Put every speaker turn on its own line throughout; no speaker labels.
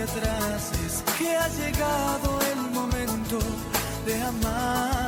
atrás es que ha llegado el momento de amarte.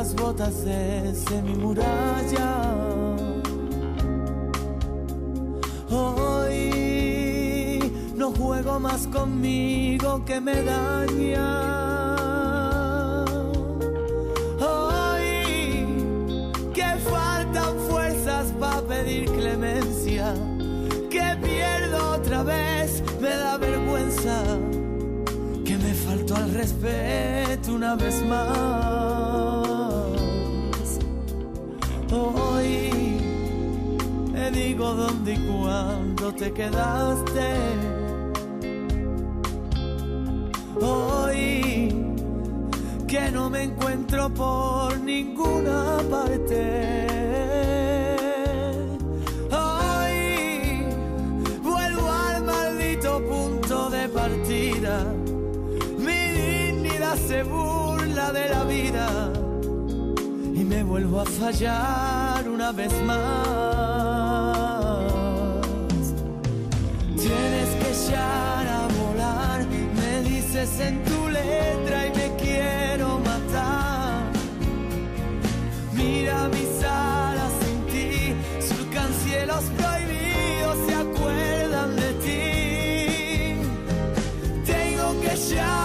Las botas de mi muralla. Hoy no juego más conmigo que me daña. Hoy que faltan fuerzas para pedir clemencia, que pierdo otra vez, me da vergüenza que me faltó al respeto una vez más. Hoy te digo dónde y cuándo te quedaste. Hoy que no me encuentro por ninguna parte. Hoy vuelvo al maldito punto de partida. Mi dignidad se burla de la vida me vuelvo a fallar una vez más. Tienes que echar a volar, me dices en tu letra y me quiero matar. Mira mis alas sin ti, surcan cielos prohibidos, se acuerdan de ti. Tengo que echar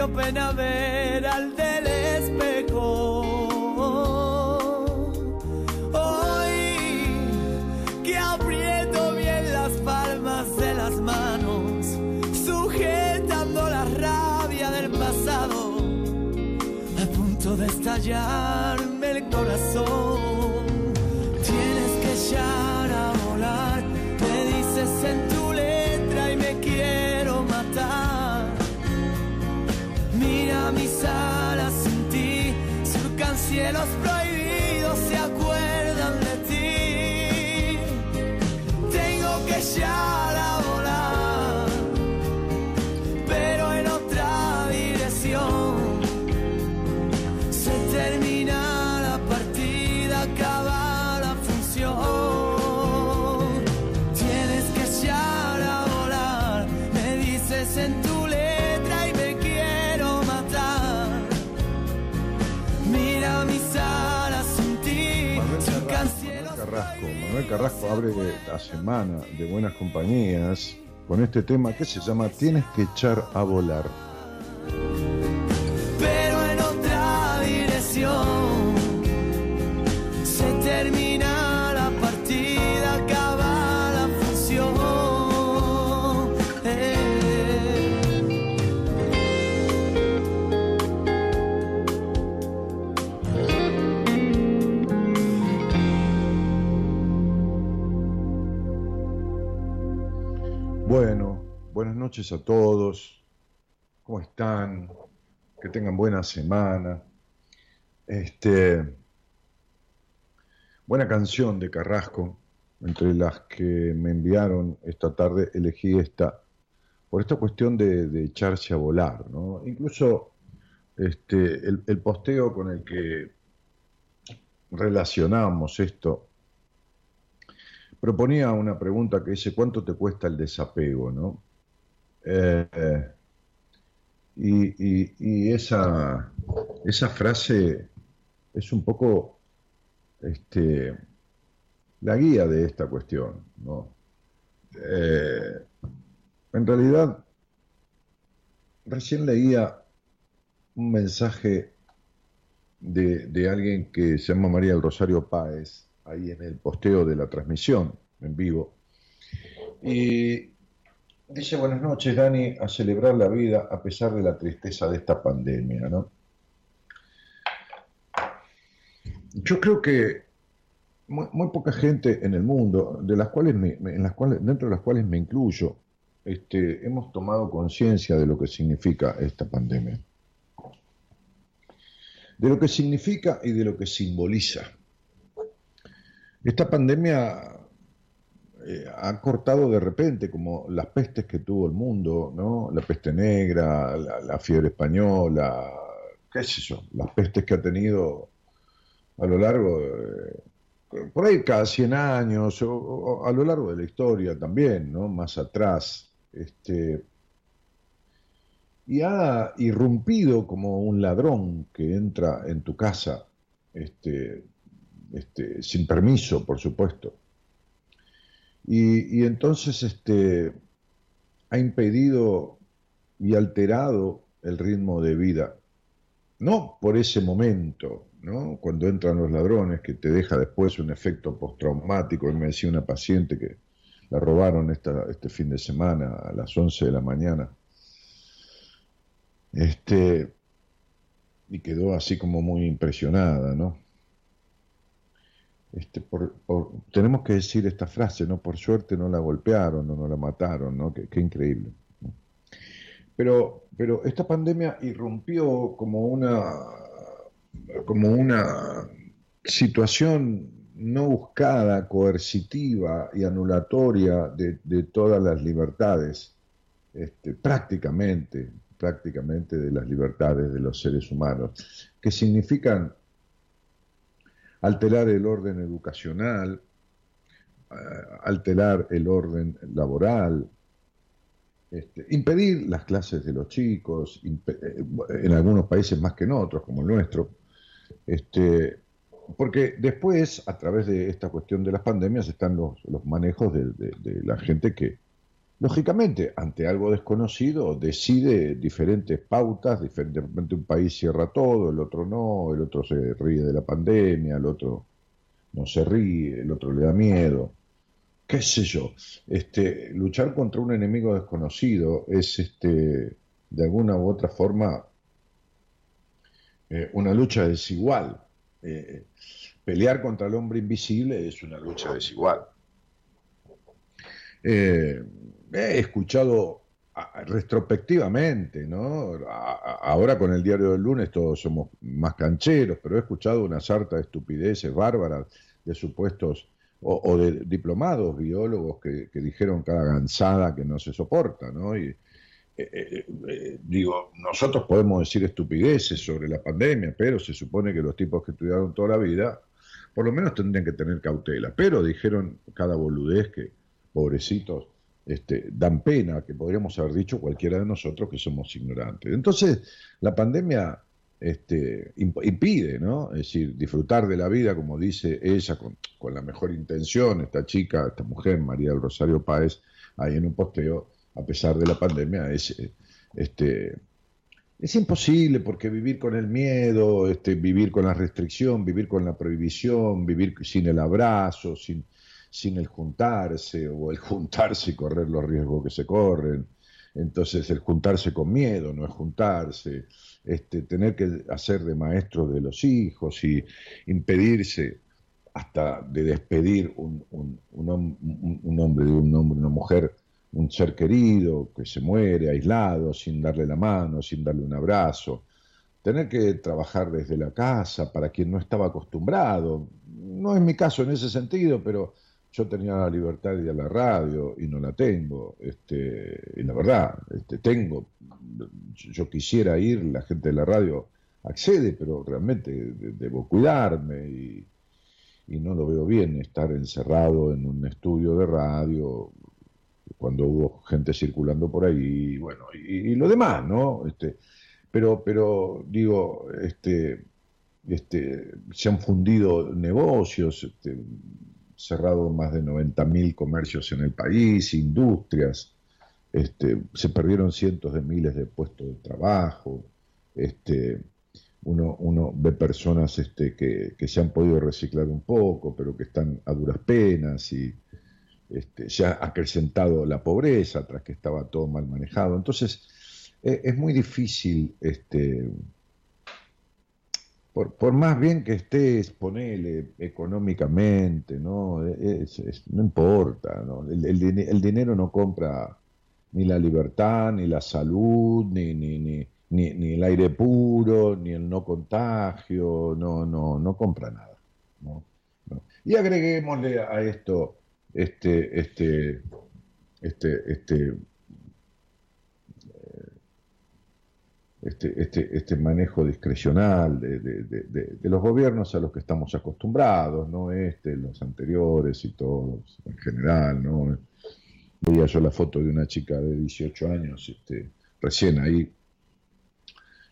dio pena ver al
Carrasco, abre la semana de buenas compañías con este tema que se llama Tienes que echar a volar. Noches a todos. ¿Cómo están? Que tengan buena semana. Este, buena canción de Carrasco, entre las que me enviaron esta tarde, elegí esta, por esta cuestión de, echarse a volar, ¿no? Incluso este, el, el posteo con el que relacionamos esto proponía una pregunta que dice, ¿cuánto te cuesta el desapego? ¿no? Eh, y, esa, esa frase es un poco este, la guía de esta cuestión. ¿no? Eh, en realidad, recién leía un mensaje de, de alguien que se llama María del Rosario Páez, ahí en el posteo de la transmisión en vivo. Y dice, buenas noches, Dani, a celebrar la vida a pesar de la tristeza de esta pandemia, ¿no? Yo creo que muy, poca gente en el mundo, de las cuales me- en las cuales, dentro de las cuales me incluyo, este, hemos tomado conciencia de lo que significa esta pandemia. De lo que significa y de lo que simboliza. Esta pandemia eh, ha cortado de repente, como las pestes que tuvo el mundo, ¿no? La peste negra, la, fiebre española, qué sé yo, las pestes que ha tenido a lo largo, de- por ahí cada 100 años, o, o a lo largo de la historia también, ¿no? Más atrás, este, y ha irrumpido como un ladrón que entra en tu casa, este, este, sin permiso, por supuesto. Y, entonces este, ha impedido y alterado el ritmo de vida. No por ese momento, ¿no? cuando entran los ladrones, que te deja después un efecto postraumático. Me decía una paciente que la robaron esta, este fin de semana a las 11 de la mañana. Este, y quedó así como muy impresionada, ¿no? Este, tenemos que decir esta frase, ¿no? Por suerte no la golpearon o no la mataron, ¿no? Qué, increíble. Pero, pero esta pandemia irrumpió como una, como una situación no buscada, coercitiva y anulatoria de, de todas las libertades, este, prácticamente, prácticamente de las libertades de los seres humanos, que significan alterar el orden educacional, eh, alterar el orden laboral, este, impedir las clases de los chicos, eh, en algunos países más que en otros, como el nuestro, este, porque después, a través de esta cuestión de las pandemias, están los, los manejos de- de la gente que, lógicamente, ante algo desconocido, decide diferentes pautas, diferente, de repente un país cierra todo, el otro no, el otro se ríe de la pandemia, el otro no se ríe, el otro le da miedo, qué sé yo. Este, luchar contra un enemigo desconocido es, este, de alguna u otra forma, eh, una lucha desigual. Eh, pelear contra el hombre invisible es una lucha desigual. Eh, he escuchado retrospectivamente, ¿no? Ahora con el diario del lunes todos somos más cancheros, pero he escuchado una sarta de estupideces bárbaras de supuestos o, de diplomados biólogos que, que dijeron cada gansada que no se soporta, ¿no? Y, eh, eh, eh, digo, nosotros podemos decir estupideces sobre la pandemia, pero se supone que los tipos que estudiaron toda la vida, por lo menos tendrían que tener cautela. Pero dijeron cada boludez que, pobrecitos, este, dan pena, que podríamos haber dicho cualquiera de nosotros que somos ignorantes. Entonces, la pandemia este, impide, ¿no? Es decir, disfrutar de la vida, como dice ella, con, la mejor intención, esta chica, esta mujer, María del Rosario Páez, ahí en un posteo, a pesar de la pandemia, es, este, es imposible porque vivir con el miedo, este, vivir con la restricción, vivir con la prohibición, vivir sin el abrazo, sin, sin el juntarse, o el juntarse y correr los riesgos que se corren. Entonces, el juntarse con miedo no es juntarse, este, tener que hacer de maestro de los hijos y impedirse hasta de despedir un, un, un, un hombre de un hombre, una mujer, un ser querido que se muere aislado, sin darle la mano, sin darle un abrazo, tener que trabajar desde la casa para quien no estaba acostumbrado. No es mi caso en ese sentido, pero yo tenía la libertad de ir a la radio y no la tengo. Este, y la verdad, este, tengo, yo quisiera ir, la gente de la radio accede, pero realmente debo cuidarme y, no lo veo bien estar encerrado en un estudio de radio cuando hubo gente circulando por ahí, bueno, y, lo demás, ¿no? Este, pero, pero digo, este, este, se han fundido negocios, este, cerrado más de 90.000 comercios en el país, industrias, este, se perdieron cientos de miles de puestos de trabajo, este, uno, ve personas este, que, se han podido reciclar un poco, pero que están a duras penas y este, se ha acrecentado la pobreza tras que estaba todo mal manejado. Entonces, e, es muy difícil este, por, más bien que estés, ponele económicamente, ¿no? no importa, ¿no? El, dinero no compra ni la libertad, ni la salud, ni, ni, ni, ni, el aire puro, ni el no contagio, no, no, no compra nada. ¿no? Y agreguémosle a esto este, este, este, este este, este, este manejo discrecional de, de, los gobiernos a los que estamos acostumbrados, ¿no? Este, los anteriores y todos en general, ¿no? Veía yo la foto de una chica de 18 años, este, recién ahí,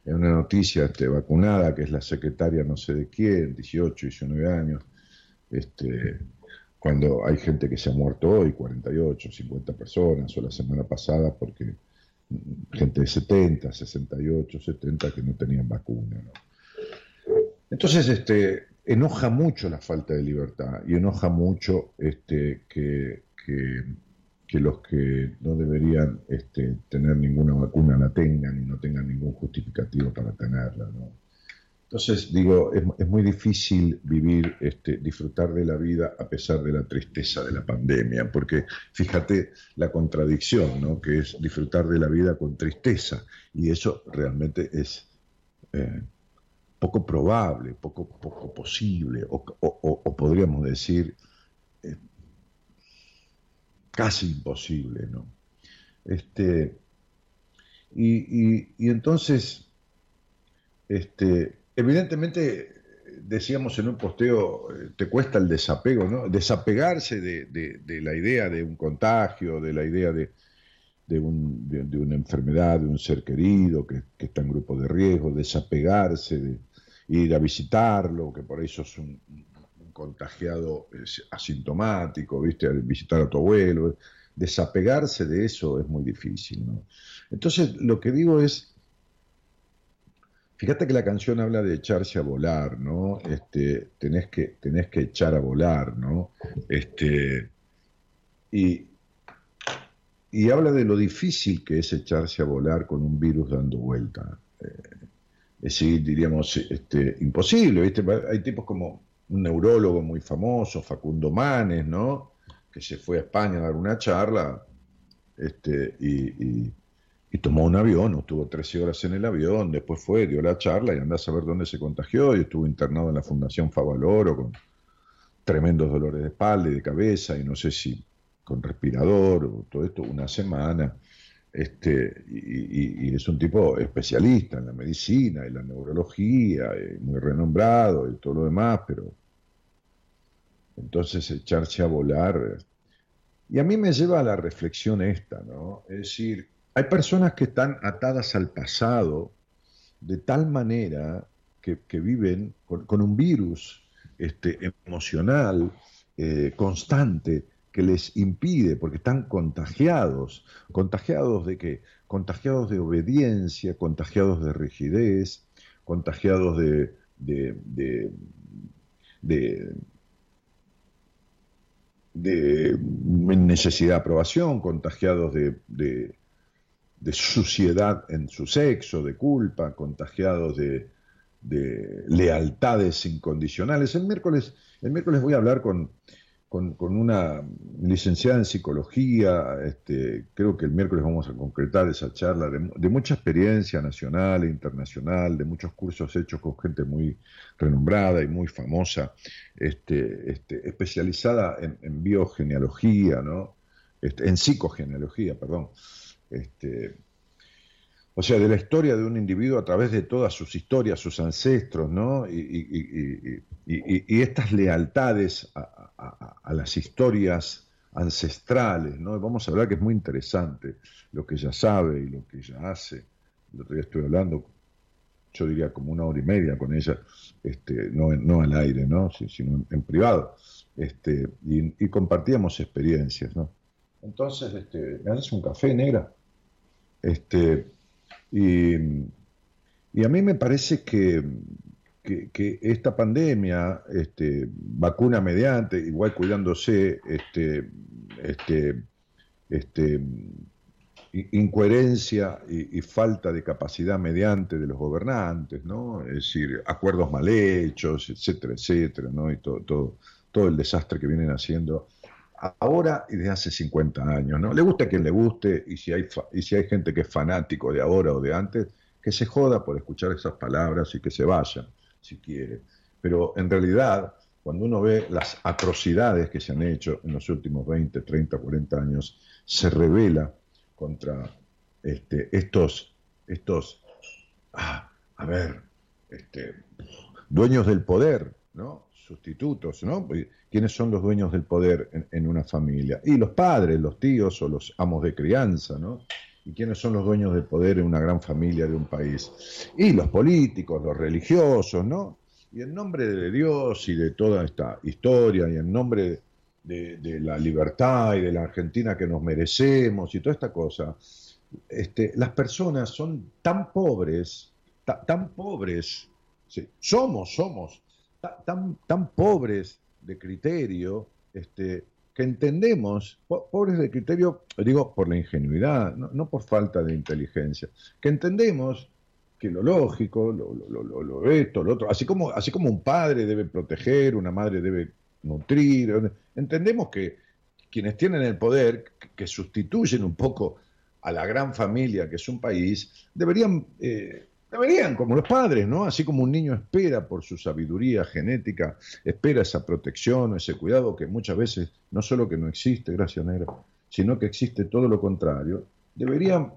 en una noticia este, vacunada, que es la secretaria no sé de quién, 18, 19 años, este, cuando hay gente que se ha muerto hoy, 48, 50 personas, o la semana pasada, porque gente de 70, 68, 70 que no tenían vacuna. Entonces, este, enoja mucho la falta de libertad y enoja mucho este, que, que, los que no deberían este, tener ninguna vacuna la tengan y no tengan ningún justificativo para tenerla. ¿no? Entonces, digo, es, muy difícil vivir, este, disfrutar de la vida a pesar de la tristeza de la pandemia, porque fíjate la contradicción, ¿no? Que es disfrutar de la vida con tristeza, y eso realmente es eh, poco probable, poco, poco posible, o, podríamos decir eh, casi imposible, ¿no? Este, y, y entonces, este, Evidentemente, decíamos en un posteo, eh, te cuesta el desapego, ¿no? Desapegarse de, la idea de un contagio, de la idea de, una enfermedad, de un ser querido que, está en grupo de riesgo, desapegarse de ir a visitarlo, que por eso es un, contagiado asintomático, ¿viste? Visitar a tu abuelo. Desapegarse de eso es muy difícil, ¿no? Entonces, lo que digo es Fíjate que la canción habla de echarse a volar, ¿no? Este, tenés que, tenés que echar a volar, ¿no? Este, y, y habla de lo difícil que es echarse a volar con un virus dando vuelta. Eh, es decir, diríamos, este, imposible, ¿viste? Hay tipos como un neurólogo muy famoso, Facundo Manes, ¿no? Que se fue a España a dar una charla, este, y y tomó un avión, estuvo 13 horas en el avión, después fue, dio la charla y andó a saber dónde se contagió y estuvo internado en la Fundación Favaloro con tremendos dolores de espalda y de cabeza y no sé si con respirador o todo esto, una semana. Este, y, es un tipo especialista en la medicina y la neurología, muy renombrado y todo lo demás, pero entonces echarse a volar Y a mí me lleva a la reflexión esta, ¿no? Es decir, hay personas que están atadas al pasado de tal manera que, viven con, un virus este, emocional eh, constante que les impide, porque están contagiados. ¿Contagiados de qué? Contagiados de obediencia, contagiados de rigidez, contagiados de, necesidad de aprobación, contagiados de, suciedad en su sexo, de culpa, contagiados de, lealtades incondicionales. El miércoles, el miércoles voy a hablar con, con, una licenciada en psicología. Este, creo que el miércoles vamos a concretar esa charla de, mucha experiencia nacional e internacional, de muchos cursos hechos con gente muy renombrada y muy famosa, este, este, especializada en, biogenealogía, ¿no? en psicogenealogía, perdón. Este, o sea, de la historia de un individuo a través de todas sus historias, sus ancestros, ¿no? Y, estas lealtades a, las historias ancestrales, ¿no? Vamos a hablar que es muy interesante lo que ella sabe y lo que ella hace. El otro día estoy hablando, yo diría como una hora y media con ella, este, no, no al aire, ¿no? sino en, privado, este, y, compartíamos experiencias, ¿no? Entonces, este, ¿me haces un café, negra? Este, y, a mí me parece que, esta pandemia, este, vacuna mediante, igual cuidándose, este, este, este, incoherencia y, falta de capacidad mediante de los gobernantes, ¿no? Es decir, acuerdos mal hechos, etcétera, etcétera, ¿no? Y todo, todo, todo el desastre que vienen haciendo ahora y desde hace 50 años, ¿no? Le gusta a quien le guste y si, hay y si hay gente que es fanático de ahora o de antes, que se joda por escuchar esas palabras y que se vaya, si quiere. Pero en realidad, cuando uno ve las atrocidades que se han hecho en los últimos 20, 30, 40 años, se revela contra este, estos, estos, ah, a ver, este, dueños del poder, ¿no? Sustitutos, ¿no? ¿Quiénes son los dueños del poder en, una familia? Y los padres, los tíos o los amos de crianza, ¿no? ¿Y quiénes son los dueños del poder en una gran familia de un país? Y los políticos, los religiosos, ¿no? Y en nombre de Dios y de toda esta historia y en nombre de, la libertad y de la Argentina que nos merecemos y toda esta cosa, este, las personas son tan pobres, tan pobres, somos, somos tan, tan pobres de criterio, este, que entendemos, pobres de criterio, digo por la ingenuidad, no, por falta de inteligencia, que entendemos que lo lógico, lo, lo, esto, lo otro, así como, así como un padre debe proteger, una madre debe nutrir, entendemos que quienes tienen el poder, que sustituyen un poco a la gran familia que es un país, deberían eh, Deberían, como los padres, ¿no? Así como un niño espera por su sabiduría genética, espera esa protección, ese cuidado que muchas veces no solo que no existe, gracias negra, sino que existe todo lo contrario. Deberían,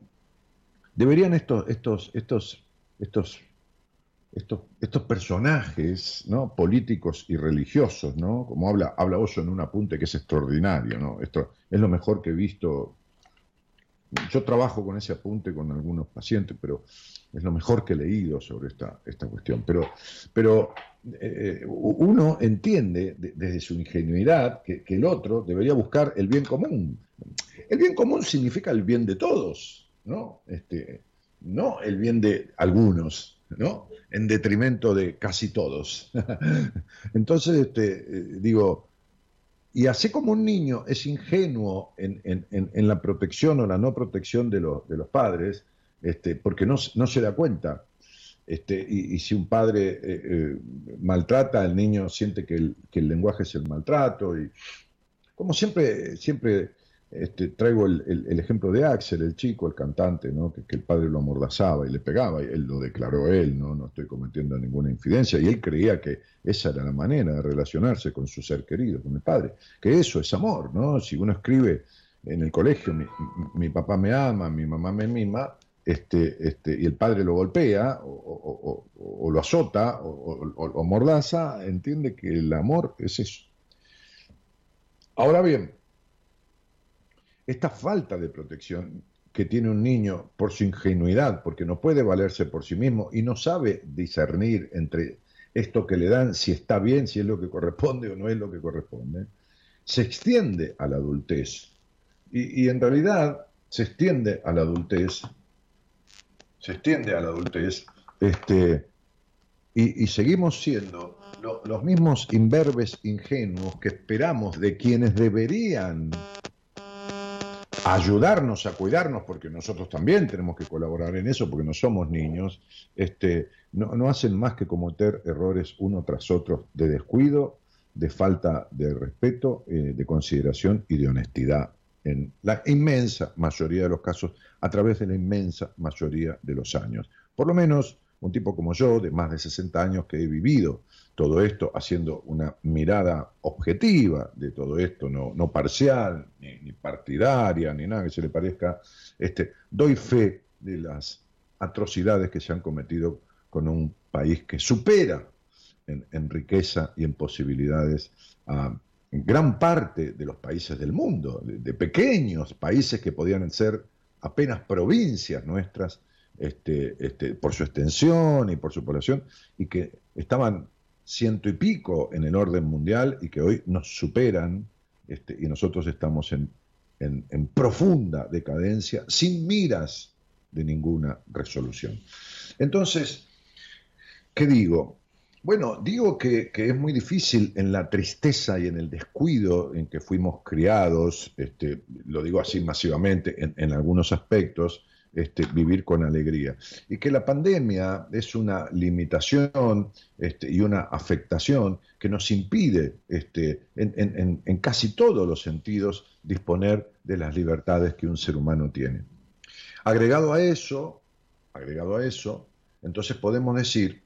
deberían estos, estos, estos, estos, estos, estos personajes, ¿no? Políticos y religiosos, ¿no? Como habla, habla Oso en un apunte que es extraordinario, ¿no? Esto es lo mejor que he visto. Yo trabajo con ese apunte con algunos pacientes, pero es lo mejor que he leído sobre esta, esta cuestión. Pero, pero eh, uno entiende desde su ingenuidad que, el otro debería buscar el bien común. El bien común significa el bien de todos, ¿no? Este, no el bien de algunos, ¿no? En detrimento de casi todos. Entonces, este, eh, digo, y así como un niño es ingenuo en, en, la protección o la no protección de, de los padres, este, porque no, se da cuenta. Este, y, si un padre eh, eh, maltrata al niño, siente que el, lenguaje es el maltrato. Y como siempre, siempre este, traigo el, ejemplo de Axel, el chico, el cantante, ¿no? que, el padre lo amordazaba y le pegaba, y él lo declaró él, ¿no? no estoy cometiendo ninguna infidencia, y él creía que esa era la manera de relacionarse con su ser querido, con el padre, que eso es amor, ¿no? Si uno escribe en el colegio, mi, papá me ama, mi mamá me mima, este, este, y el padre lo golpea o, lo azota o, mordaza, entiende que el amor es eso. Ahora bien, esta falta de protección que tiene un niño por su ingenuidad, porque no puede valerse por sí mismo y no sabe discernir entre esto que le dan, si está bien, si es lo que corresponde o no es lo que corresponde, se extiende a la adultez. Y, en realidad se extiende a la adultez, se extiende a la adultez, este, y, seguimos siendo los mismos imberbes ingenuos que esperamos de quienes deberían ayudarnos a cuidarnos, porque nosotros también tenemos que colaborar en eso, porque no somos niños, este, no, hacen más que cometer errores uno tras otro de descuido, de falta de respeto, eh, de consideración y de honestidad en la inmensa mayoría de los casos, a través de la inmensa mayoría de los años. Por lo menos un tipo como yo, de más de 60 años, que he vivido todo esto haciendo una mirada objetiva de todo esto, no, no parcial, ni, partidaria, ni nada que se le parezca, este, doy fe de las atrocidades que se han cometido con un país que supera en, riqueza y en posibilidades a gran parte de los países del mundo, de pequeños países que podían ser apenas provincias nuestras, este, este, por su extensión y por su población, y que estaban ciento y pico en el orden mundial y que hoy nos superan, este, y nosotros estamos en, en, profunda decadencia, sin miras de ninguna resolución. Entonces, ¿qué digo? Bueno, digo que, que, es muy difícil en la tristeza y en el descuido en que fuimos criados, este, lo digo así masivamente en, en algunos aspectos, este, vivir con alegría. Y que la pandemia es una limitación este, y una afectación que nos impide este, en, casi todos los sentidos disponer de las libertades que un ser humano tiene. Agregado a eso, agregado a eso, entonces podemos decir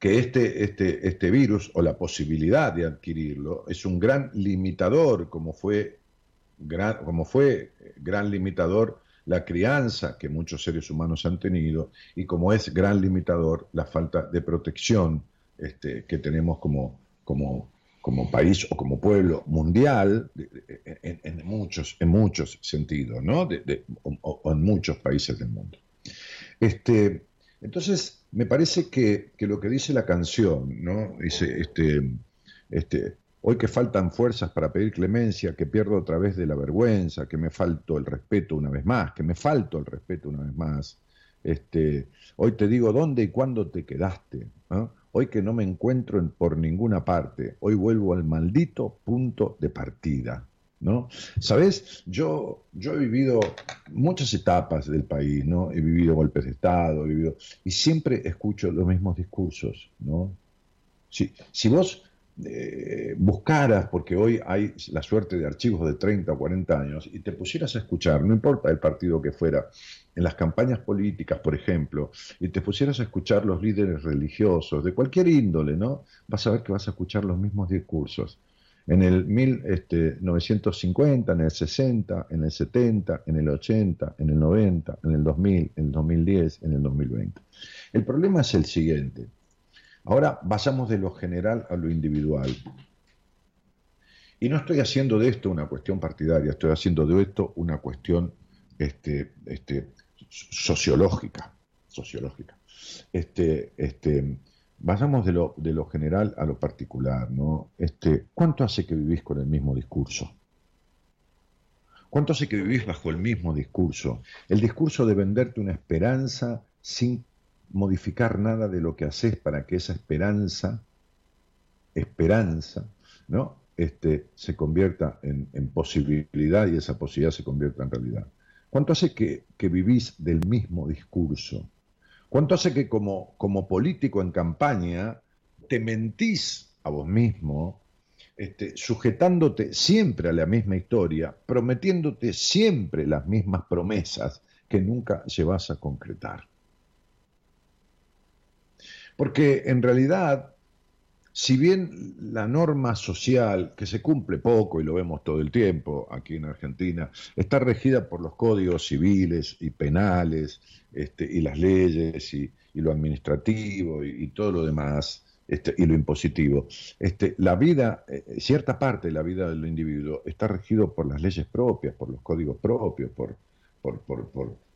que este, este, este virus o la posibilidad de adquirirlo es un gran limitador, como fue gran, como fue gran limitador la crianza que muchos seres humanos han tenido y como es gran limitador la falta de protección este, que tenemos como, como, país o como pueblo mundial en, muchos, en muchos sentidos, ¿no? o, en muchos países del mundo. Este, entonces, me parece que, que, lo que dice la canción, ¿no? Dice, este, este, Hoy que faltan fuerzas para pedir clemencia, que pierdo otra vez de la vergüenza, que me falto el respeto una vez más, que me falto el respeto una vez más. Este, hoy te digo dónde y cuándo te quedaste. Hoy que no me encuentro en, por ninguna parte, hoy vuelvo al maldito punto de partida. ¿no? Sabes, yo, yo he vivido muchas etapas del país, ¿no? He vivido golpes de Estado, he vivido, y siempre escucho los mismos discursos, ¿no? Si, si vos eh, buscaras, porque hoy hay la suerte de archivos de 30 o 40 años, y te pusieras a escuchar, no importa el partido que fuera, en las campañas políticas, por ejemplo, y te pusieras a escuchar los líderes religiosos, de cualquier índole, ¿no? Vas a ver que vas a escuchar los mismos discursos. En el 1950, este, en el 60, en el 70, en el 80, en el 90, en el 2000, en el 2010, en el 2020. El problema es el siguiente Ahora vayamos de lo general a lo individual. Y no estoy haciendo de esto una cuestión partidaria, estoy haciendo de esto una cuestión este, este, sociológica. sociológica. Este, este, de lo, de lo general a lo particular. ¿no? ¿Cuánto hace que vivís con el mismo discurso? ¿Cuánto hace que vivís bajo el mismo discurso? El discurso de venderte una esperanza sin modificar nada de lo que haces para que esa esperanza, esperanza, ¿no? Este, se convierta en, posibilidad y esa posibilidad se convierta en realidad. ¿Cuánto hace que, vivís del mismo discurso? ¿Cuánto hace que como, como político en campaña te mentís a vos mismo, este, sujetándote siempre a la misma historia, prometiéndote siempre las mismas promesas que nunca llevas a concretar? Porque en realidad, si bien la norma social, que se cumple poco y lo vemos todo el tiempo aquí en Argentina, está regida por los códigos civiles y penales este, y las leyes y, lo administrativo y, todo lo demás, este, y lo impositivo. Este, la vida, eh, cierta parte de la vida del individuo está regido por las leyes propias, por los códigos propios, por, por, por, por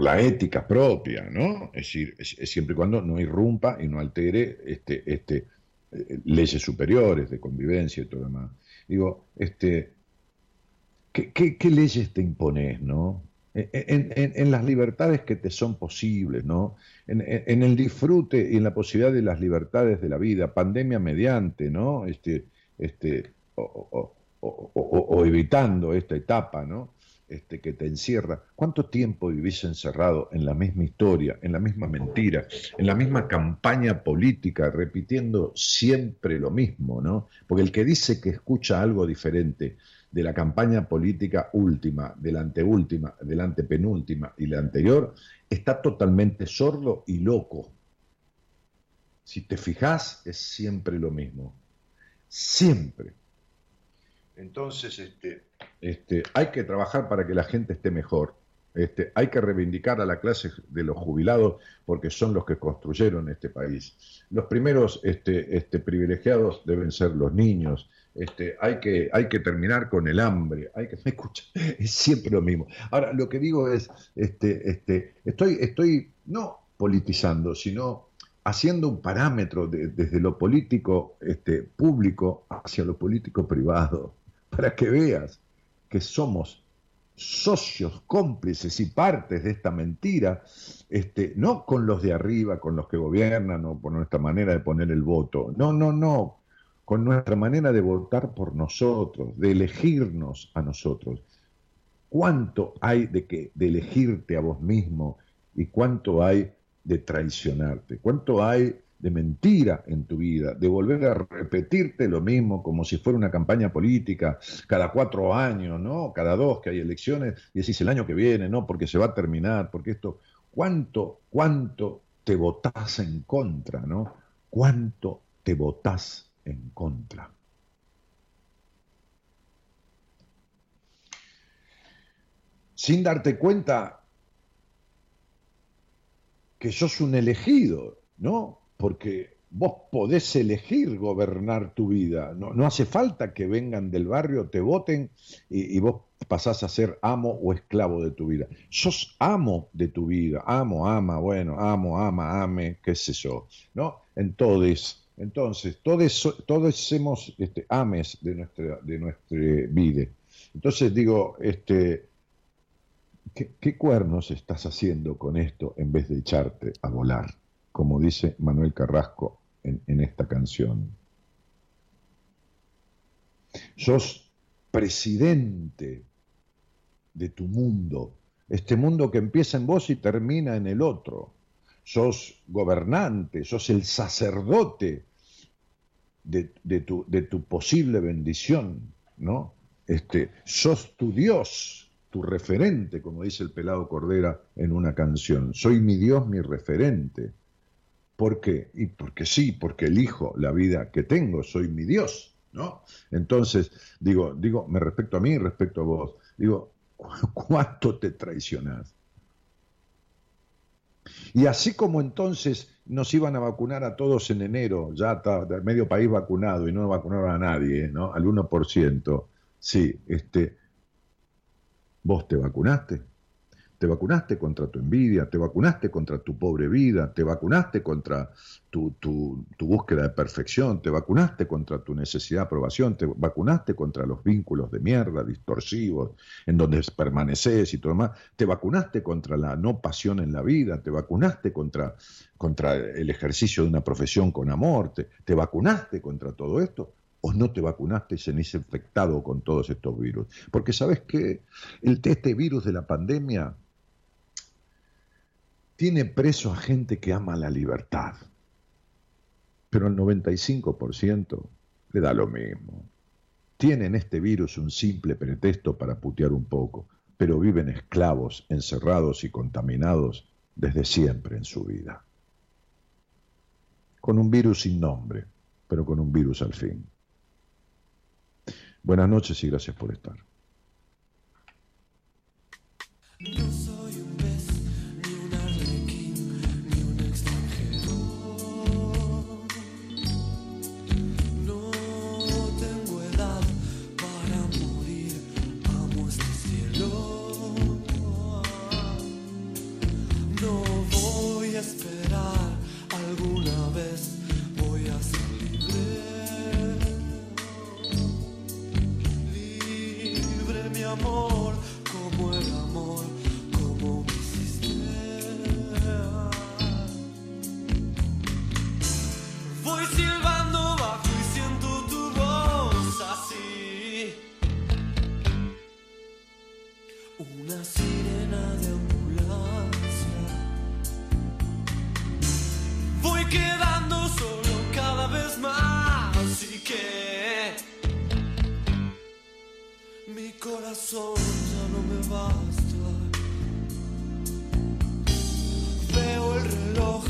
la ética propia, ¿no? Es decir, siempre y cuando no irrumpa y no altere este, este, eh, leyes superiores de convivencia y todo demás. Digo, este, ¿qué, leyes te impones, no? En, las libertades que te son posibles, ¿no? En, el disfrute y en la posibilidad de las libertades de la vida, pandemia mediante, ¿no? Este, este, o evitando esta etapa, ¿no? Este, que te encierra. ¿Cuánto tiempo vivís encerrado en la misma historia, en la misma mentira, en la misma campaña política, repitiendo siempre lo mismo, ¿no? Porque el que dice que escucha algo diferente de la campaña política última, de la anteúltima, de antepenúltima y la anterior, está totalmente sordo y loco. Si te fijas, es siempre lo mismo. Siempre. Entonces, este, este, hay que trabajar para que la gente esté mejor. Este, hay que reivindicar a la clase de los jubilados porque son los que construyeron este país. Los primeros este, este, privilegiados deben ser los niños. Este, hay, que, hay que terminar con el hambre. Hay que, me escucha, es siempre lo mismo. Ahora, lo que digo es, este, este, estoy, estoy no politizando, sino haciendo un parámetro desde lo político este, público hacia lo político privado, para que veas que somos socios, cómplices y partes de esta mentira, este, no con los de arriba, con los que gobiernan o por nuestra manera de poner el voto, no, no, no, con nuestra manera de votar por nosotros, de elegirnos a nosotros. ¿Cuánto hay de, que, de elegirte a vos mismo y cuánto hay de traicionarte? ¿Cuánto hay de mentira en tu vida, de volver a repetirte lo mismo como si fuera una campaña política cada cuatro años, ¿no? Cada dos que hay elecciones y decís el año que viene, ¿no? Porque se va a terminar, porque esto, ¿cuánto, cuánto te votás en contra, ¿no? ¿Cuánto te votás en contra? Sin darte cuenta que sos un elegido, ¿no? Porque vos podés elegir gobernar tu vida. No, hace falta que vengan del barrio, te voten y, vos pasás a ser amo o esclavo de tu vida. Sos amo de tu vida, amo, ama, bueno, amo, ama, ame, qué sé yo, ¿no? Entonces, entonces todos, todos somos este, ames de nuestra, de nuestra vida. Entonces digo, este, ¿qué, ¿qué cuernos estás haciendo con esto en vez de echarte a volar? Como dice Manuel Carrasco en, esta canción. Sos presidente de tu mundo, este mundo que empieza en vos y termina en el otro. Sos gobernante, sos el sacerdote de, tu, de tu, posible bendición, ¿no? Este, sos tu Dios, tu referente, como dice el pelado Cordera en una canción. Soy mi Dios, mi referente. ¿Por qué? Y porque sí, porque elijo la vida que tengo, soy mi Dios, ¿no? Entonces, digo, digo, me respecto a mí, respecto a vos, digo, ¿cuánto te traicionás? Y así como entonces nos iban a vacunar a todos en enero, ya está medio país vacunado y no vacunaron a nadie, ¿no? Al 1%. Sí, este, ¿vos te vacunaste? Te vacunaste contra tu envidia, te vacunaste contra tu pobre vida, te vacunaste contra tu, búsqueda de perfección, te vacunaste contra tu necesidad de aprobación, te vacunaste contra los vínculos de mierda, distorsivos, en donde permaneces y todo demás, te vacunaste contra la no pasión en la vida, te vacunaste contra, contra el ejercicio de una profesión con amor, te, te vacunaste contra todo esto o no te vacunaste y han infectado con todos estos virus. Porque sabes que este virus de la pandemia tiene preso a gente que ama la libertad, pero el 95% le da lo mismo. Tienen este virus un simple pretexto para putear un poco, pero viven esclavos, encerrados y contaminados desde siempre en su vida. Con un virus sin nombre, pero con un virus al fin. Buenas noches y gracias por estar.
Que mi corazón ya no me basta. Veo el reloj,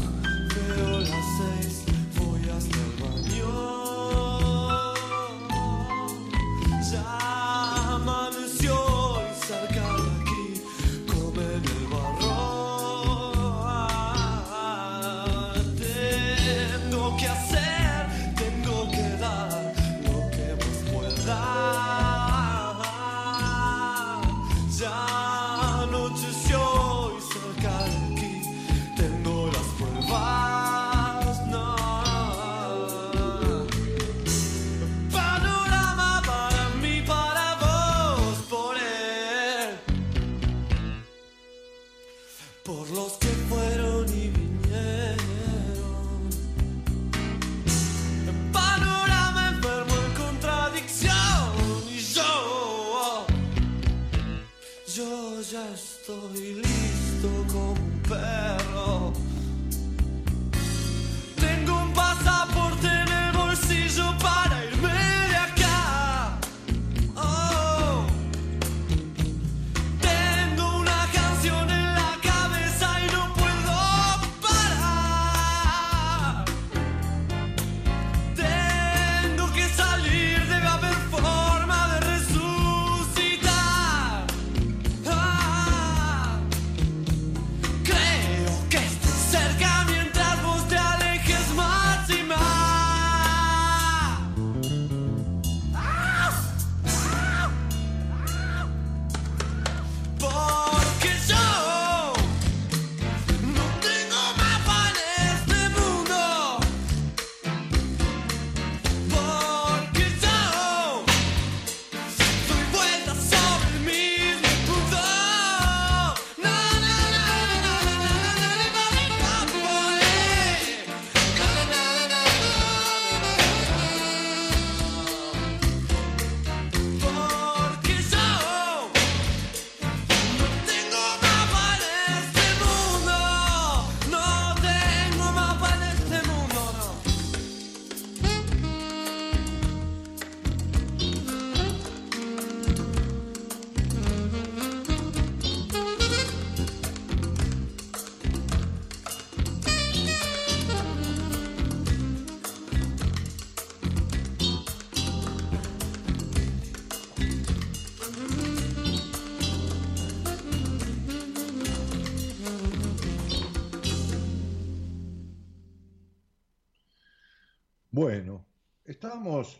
estoy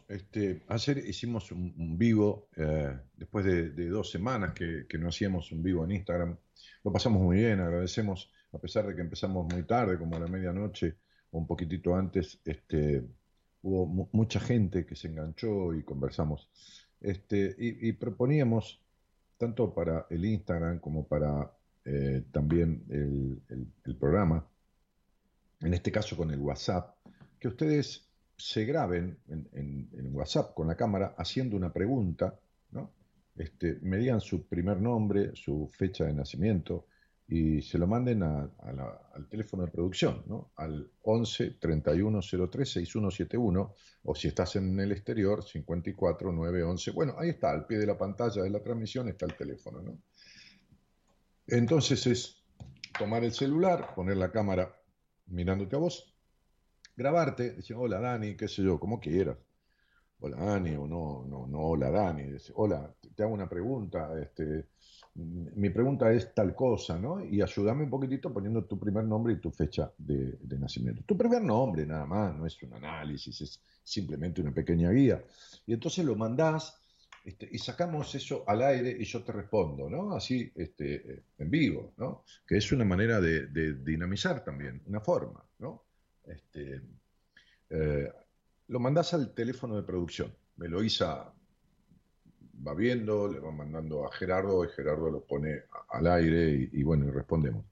este,
ayer hicimos un, vivo, eh, después de, dos semanas que, no hacíamos un vivo en Instagram. Lo pasamos muy bien, agradecemos, a pesar de que empezamos muy tarde, como a la medianoche o un poquitito antes, este, hubo mu- mucha gente que se enganchó y conversamos. Este, y, proponíamos, tanto para el Instagram como para eh, también el programa, en este caso con el WhatsApp, que ustedes se graben en, WhatsApp con la cámara haciendo una pregunta, ¿no? Este, me digan su primer nombre, su fecha de nacimiento y se lo manden al teléfono de producción, ¿no? Al 11 31 03 6171 o si estás en el exterior 54 911. Bueno, ahí está, al pie de la pantalla de la transmisión está el teléfono, ¿no? Entonces es tomar el celular, poner la cámara mirándote a vos, grabarte, decir, hola Dani, qué sé yo, como quieras. Hola Dani, o no, no, no, hola Dani. Hola, te- hago una pregunta, este, mm, mi pregunta es tal cosa, ¿no? Y ayúdame un poquitito poniendo tu primer nombre y tu fecha de, nacimiento. Tu primer nombre, nada más, no es un análisis, es simplemente una pequeña guía. Y entonces lo mandás este, y sacamos eso al aire y yo te respondo, ¿no? Así, este, en vivo, ¿no? Que es una manera de, de dinamizar también, una forma, ¿no? Este, eh, lo mandás al teléfono de producción. Me lo Isa va viendo, le va mandando a Gerardo y Gerardo lo pone al aire y, y bueno, y respondemos.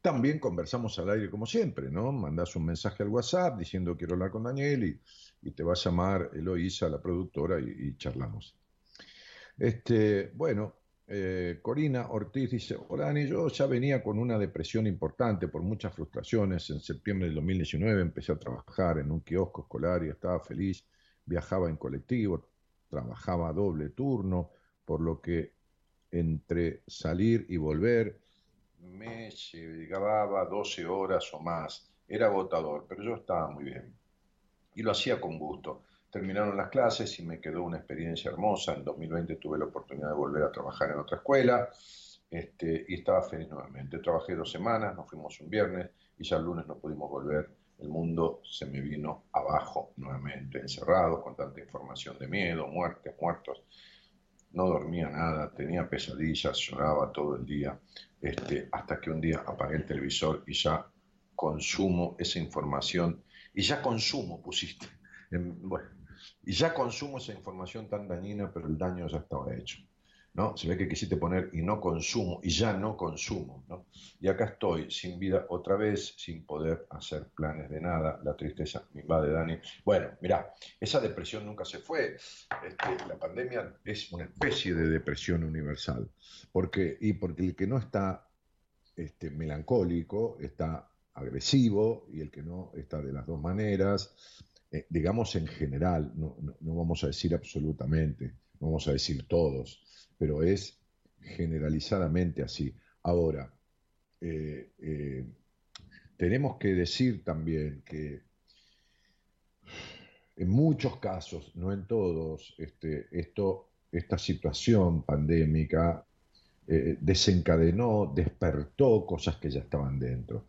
También conversamos al aire como siempre, ¿no? Mandás un mensaje al WhatsApp diciendo quiero hablar con Daniel y, y te va a llamar Eloísa, la productora, y, y charlamos. Este, bueno, eh, Corina Ortiz dice, hola Dani, yo ya venía con una depresión importante por muchas frustraciones. En septiembre del 2019 empecé a trabajar en un kiosco escolar y estaba feliz. Viajaba en colectivo, trabajaba doble turno, por lo que entre salir y volver me llevaba 12 horas o más. Era agotador, pero yo estaba muy bien. Y lo hacía con gusto. Terminaron las clases y me quedó una experiencia hermosa. En 2020 tuve la oportunidad de volver a trabajar en otra escuela este, y estaba feliz nuevamente. Trabajé dos semanas, nos fuimos un viernes y ya el lunes no pudimos volver. El mundo se me vino abajo nuevamente, encerrado con tanta información de miedo, muertes, muertos. No dormía nada, tenía pesadillas, lloraba todo el día, este, hasta que un día apagué el televisor y ya consumo esa información, y ya consumo pusiste, bueno, y ya consumo esa información tan dañina, pero el daño ya estaba hecho. ¿no? Se ve que quisiste poner y no consumo, y ya no consumo, ¿no? Y acá estoy, sin vida otra vez, sin poder hacer planes de nada, la tristeza me invade, Dani. Bueno, mira, esa depresión nunca se fue. Este, la pandemia es una especie de depresión universal, porque, y porque el que no está este, melancólico está agresivo y el que no está de las dos maneras, eh, digamos en general, no, vamos a decir absolutamente, no vamos a decir todos, pero es generalizadamente así. Ahora, eh, eh, tenemos que decir también que en muchos casos, no en todos, este, esto, esta situación pandémica desencadenó, despertó cosas que ya estaban dentro.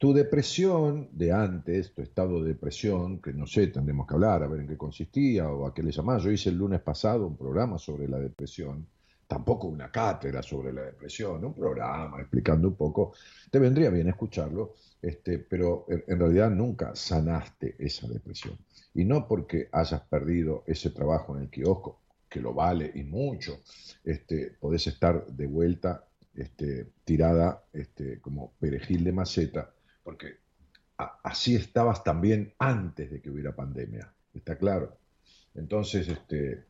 Tu depresión de antes, tu estado de depresión, que no sé, tendremos que hablar, a ver en qué consistía o a qué le llamás. Yo hice el lunes pasado un programa sobre la depresión, tampoco una cátedra sobre la depresión, un programa explicando un poco. Te vendría bien escucharlo, este, pero en, realidad nunca sanaste esa depresión. Y no porque hayas perdido ese trabajo en el kiosco, que lo vale y mucho, este, podés estar de vuelta este, tirada este, como perejil de maceta porque así estabas también antes de que hubiera pandemia, está claro. Entonces, este,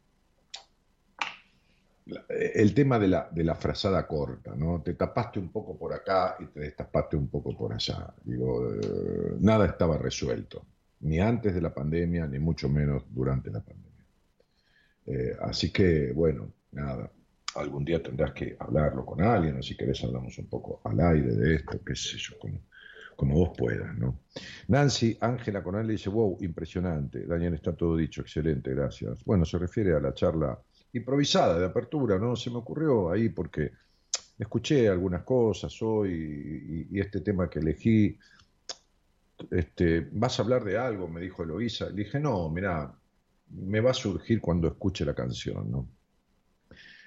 el tema de la, de la frazada corta, ¿no? Te tapaste un poco por acá y te destapaste un poco por allá. Digo, eh, nada estaba resuelto, ni antes de la pandemia, ni mucho menos durante la pandemia. Eh, así que, bueno, nada, algún día tendrás que hablarlo con alguien, o si querés hablamos un poco al aire de esto, qué sé yo, como, como vos puedas, ¿no? Nancy Ángela Conal le dice, wow, impresionante. Daniel, está todo dicho, excelente, gracias. Bueno, se refiere a la charla improvisada de apertura, ¿no? Se me ocurrió ahí porque escuché algunas cosas hoy y, este tema que elegí, este, ¿vas a hablar de algo? Me dijo Eloísa. Le dije, no, mira, me va a surgir cuando escuche la canción, ¿no?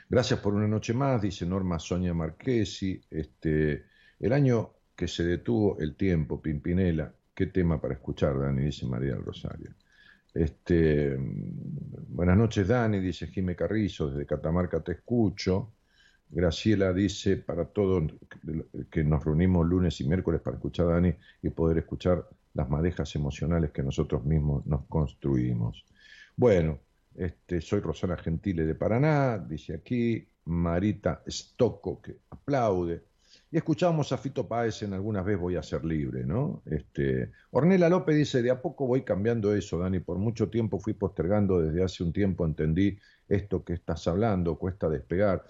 Gracias por una noche más, dice Norma Sonia Marquesi. Este, el año que se detuvo el tiempo, Pimpinela. Qué tema para escuchar, Dani, dice María del Rosario. Este, buenas noches, Dani, dice Jime Carrizo, desde Catamarca te escucho. Graciela dice, para todos que nos reunimos lunes y miércoles para escuchar a Dani y poder escuchar las madejas emocionales que nosotros mismos nos construimos. Bueno, este, soy Rosana Gentile de Paraná, dice aquí, Marita Stocco, que aplaude. Y escuchamos a Fito Páez en Algunas veces voy a ser libre, ¿no? Este, Ornella López dice, de a poco voy cambiando eso, Dani, por mucho tiempo fui postergando, desde hace un tiempo entendí esto que estás hablando, cuesta despegar.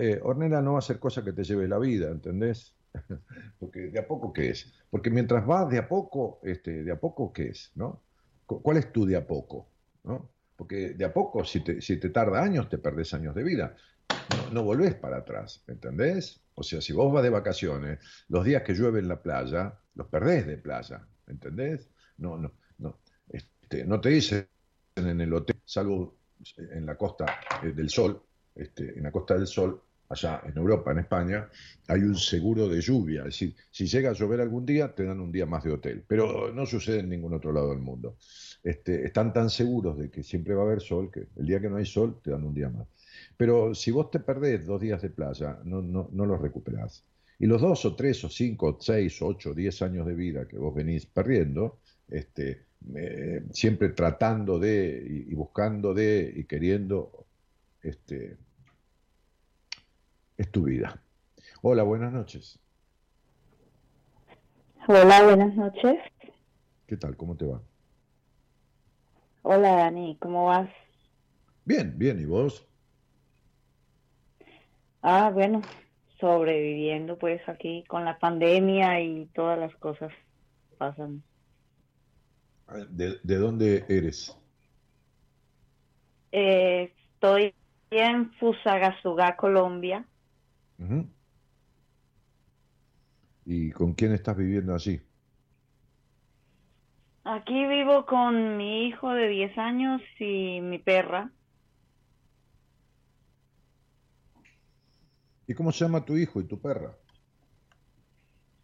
Eh, Ornella no va a ser cosa que te lleve la vida, ¿entendés? Porque de a poco, ¿qué es? Porque mientras vas de a poco, este, de a poco, ¿qué es? ¿no? ¿Cuál es tu de a poco? ¿no? Porque de a poco, si te, si te tarda años, te perdés años de vida. No, no volvés para atrás, ¿entendés? O sea, si vos vas de vacaciones, los días que llueve en la playa, los perdés de playa, ¿entendés? No, no, no. Este, no te dicen en el hotel, salvo en la costa eh, del sol, este, en la costa del sol, allá en Europa, en España, hay un seguro de lluvia. Es decir, si llega a llover algún día, te dan un día más de hotel. Pero no sucede en ningún otro lado del mundo. Este, están tan seguros de que siempre va a haber sol que el día que no hay sol, te dan un día más. Pero si vos te perdés dos días de playa, no, no, no los recuperás. Y los dos o tres o cinco, o seis, ocho, o diez años de vida que vos venís perdiendo, este, siempre tratando de y, buscando de y queriendo este, es tu vida. Hola, buenas noches.
Hola, buenas noches.
¿Qué tal? ¿Cómo te va?
Hola, Dani, ¿cómo vas?
Bien, bien, ¿y vos?
Ah, bueno, sobreviviendo pues aquí con la pandemia y todas las cosas pasan.
¿De, dónde eres?
Eh, estoy en Fusagasugá, Colombia.
¿Y con quién estás viviendo allí?
Aquí vivo con mi hijo de 10 años y mi perra.
¿Y cómo se llama tu hijo y tu perra?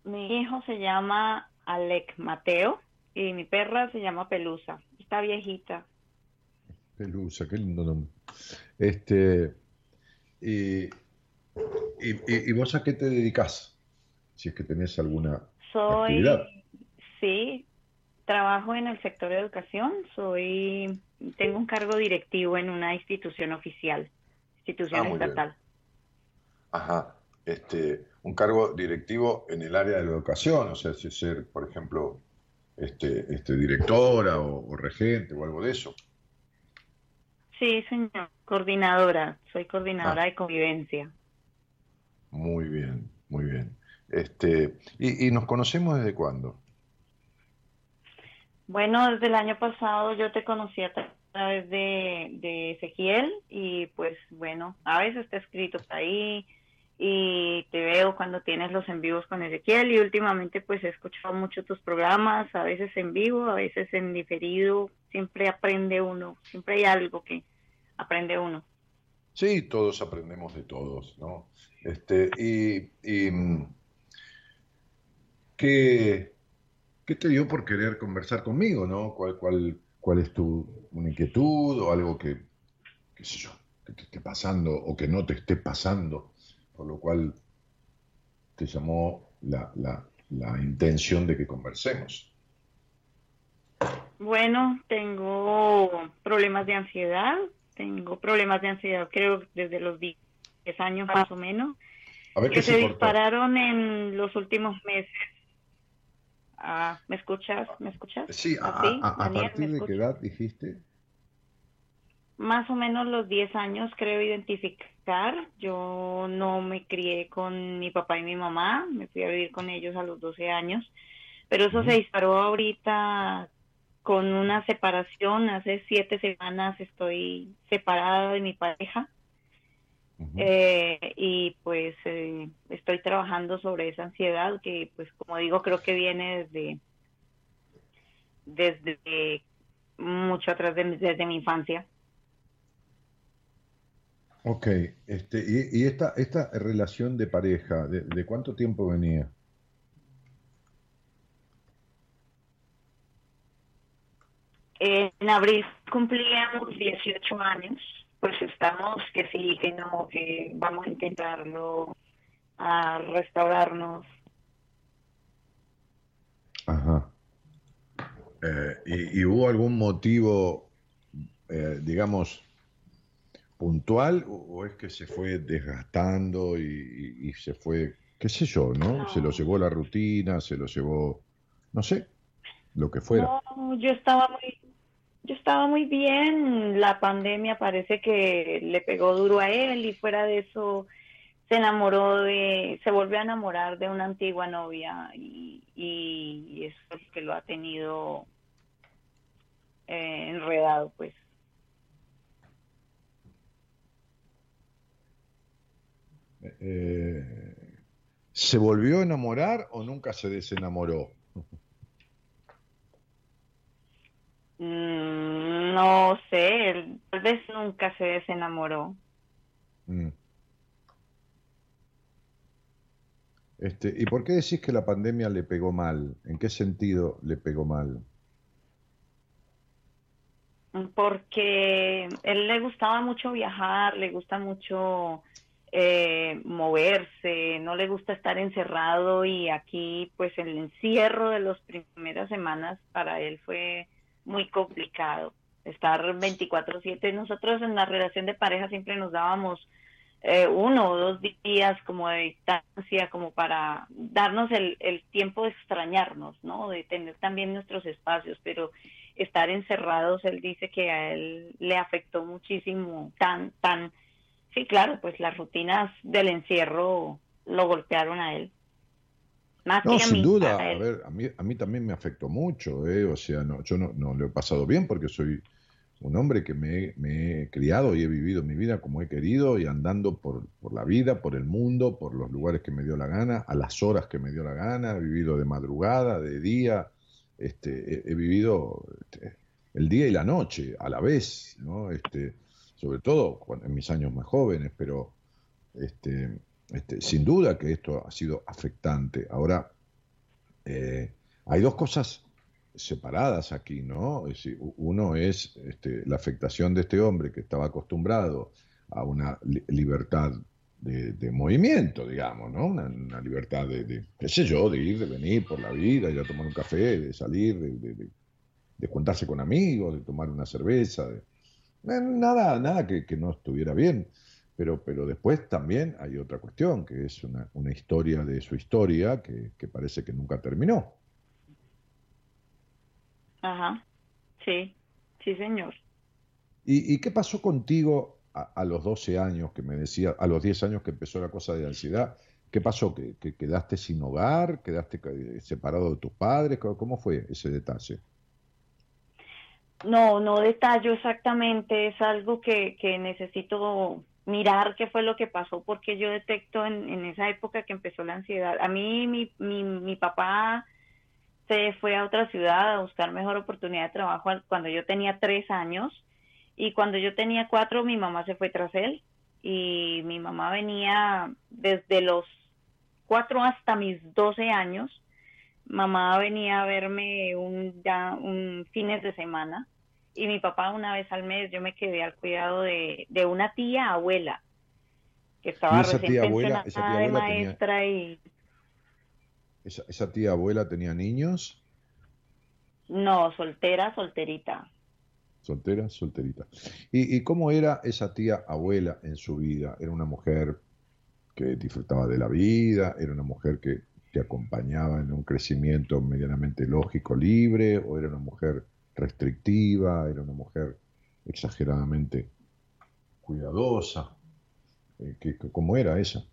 Mi hijo se llama Alec Mateo y mi perra se llama Pelusa. Está viejita.
Pelusa, qué lindo nombre. Este, y, y, vos a qué te dedicas? Si es que tenés alguna
Soy, sí, trabajo en el sector de educación. Soy, tengo un cargo directivo en una institución oficial, institución ah, estatal.
Ajá. Este, un cargo directivo en el área de la educación, o sea, si ser, por ejemplo, este, este directora o, regente o algo de eso.
Sí, señor, coordinadora, soy coordinadora ah. de convivencia.
Muy bien, muy bien. Este, y, y, nos conocemos desde cuándo?
Bueno, desde el año pasado yo te conocí a través de, de Ezequiel y pues bueno, a veces he escrito ahí, y te veo cuando tienes los en vivos con Ezequiel y últimamente pues he escuchado mucho tus programas, a veces en vivo, a veces en diferido, siempre aprende uno, siempre hay algo que aprende uno.
Sí, todos aprendemos de todos, ¿no? Este, y, y ¿qué, ¿qué, te dio por querer conversar conmigo, no? ¿Cuál, cuál, cuál es tu inquietud o algo que, qué sé yo, que te esté pasando o que no te esté pasando? Por lo cual te llamó la, intención de que conversemos.
Bueno, tengo problemas de ansiedad, tengo problemas de ansiedad creo desde los 10 años más o menos, que se, dispararon en los últimos meses. Ah, ¿Me escuchas? ¿Me escuchas?
Sí, a, partir de qué edad dijiste?
Más o menos los 10 años creo identificar yo no me crié con mi papá y mi mamá, me fui a vivir con ellos a los 12 años, pero eso se disparó ahorita con una separación. Hace siete semanas estoy separada de mi pareja. Eh, y pues eh, estoy trabajando sobre esa ansiedad que pues como digo creo que viene desde desde mucho atrás de, desde mi infancia
Ok, este, y, esta, esta relación de pareja, ¿de, cuánto tiempo venía?
En abril cumplíamos 18 años, pues estamos que sí, que no, que vamos a intentarlo, a restaurarnos.
Ajá. Eh, y, hubo algún motivo, eh, digamos, puntual o es que se fue desgastando y, se fue, qué sé yo, ¿no? Se lo llevó la rutina, se lo llevó, no sé, lo que fuera.
No, yo estaba muy, yo estaba muy bien. La pandemia parece que le pegó duro a él y fuera de eso se enamoró de, se volvió a enamorar de una antigua novia y, y eso es que lo ha tenido eh, enredado, pues.
Eh, ¿Se volvió a enamorar o nunca se desenamoró?
Mm, no sé, tal vez nunca se desenamoró. Mm.
Este, ¿Y por qué decís que la pandemia le pegó mal? ¿En qué sentido le pegó mal?
Porque él le gustaba mucho viajar, le gusta mucho eh, moverse, no le gusta estar encerrado y aquí pues el encierro de las primeras semanas para él fue muy complicado. Estar 24/7, nosotros en la relación de pareja siempre nos dábamos eh, uno o dos días como de distancia, como para darnos el, el tiempo de extrañarnos, ¿no? De tener también nuestros espacios, pero estar encerrados, él dice que a él le afectó muchísimo, tan, tan, sí, claro, pues las rutinas del encierro lo golpearon a él.
Más no, sin duda, a, ver, a mí, a mí también me afectó mucho, ¿eh? o sea, no, yo no, no lo he pasado bien porque soy un hombre que me, he criado y he vivido mi vida como he querido y andando por, la vida, por el mundo, por los lugares que me dio la gana, a las horas que me dio la gana, he vivido de madrugada, de día, este, he, vivido este, el día y la noche a la vez, ¿no? Este, sobre todo en mis años más jóvenes, pero este, este, sin duda que esto ha sido afectante. Ahora, eh, hay dos cosas separadas aquí, ¿no? Es decir, uno es este, la afectación de este hombre que estaba acostumbrado a una libertad de, movimiento, digamos, ¿no? Una, libertad de, qué sé yo, de ir, de venir por la vida, de ir a tomar un café, de salir, de, de juntarse con amigos, de tomar una cerveza, de, nada, nada que, no estuviera bien. Pero, pero después también hay otra cuestión, que es una, una historia de su historia que, que parece que nunca terminó.
Ajá, sí, sí, señor.
¿Y, qué pasó contigo a, los 12 años que me decía, a los 10 años que empezó la cosa de ansiedad? ¿Qué pasó? ¿Que, quedaste sin hogar? ¿Quedaste separado de tus padres? ¿Cómo fue ese detalle?
No, no detallo exactamente, es algo que, que necesito mirar qué fue lo que pasó, porque yo detecto en, en, esa época que empezó la ansiedad. A mí mi, mi, mi papá se fue a otra ciudad a buscar mejor oportunidad de trabajo cuando yo tenía tres años y cuando yo tenía cuatro mi mamá se fue tras él y mi mamá venía desde los cuatro hasta mis doce años mamá venía a verme un ya un fines de semana y mi papá una vez al mes yo me quedé al cuidado de, de una tía abuela que estaba recién pensionada de maestra y
¿Esa, tía abuela tenía niños?
No, soltera, solterita.
Soltera, solterita. ¿Y, cómo era esa tía abuela en su vida? ¿Era una mujer que disfrutaba de la vida? ¿Era una mujer que te acompañaba en un crecimiento medianamente lógico, libre? ¿O era una mujer restrictiva? ¿Era una mujer exageradamente cuidadosa? Eh, ¿Cómo era esa?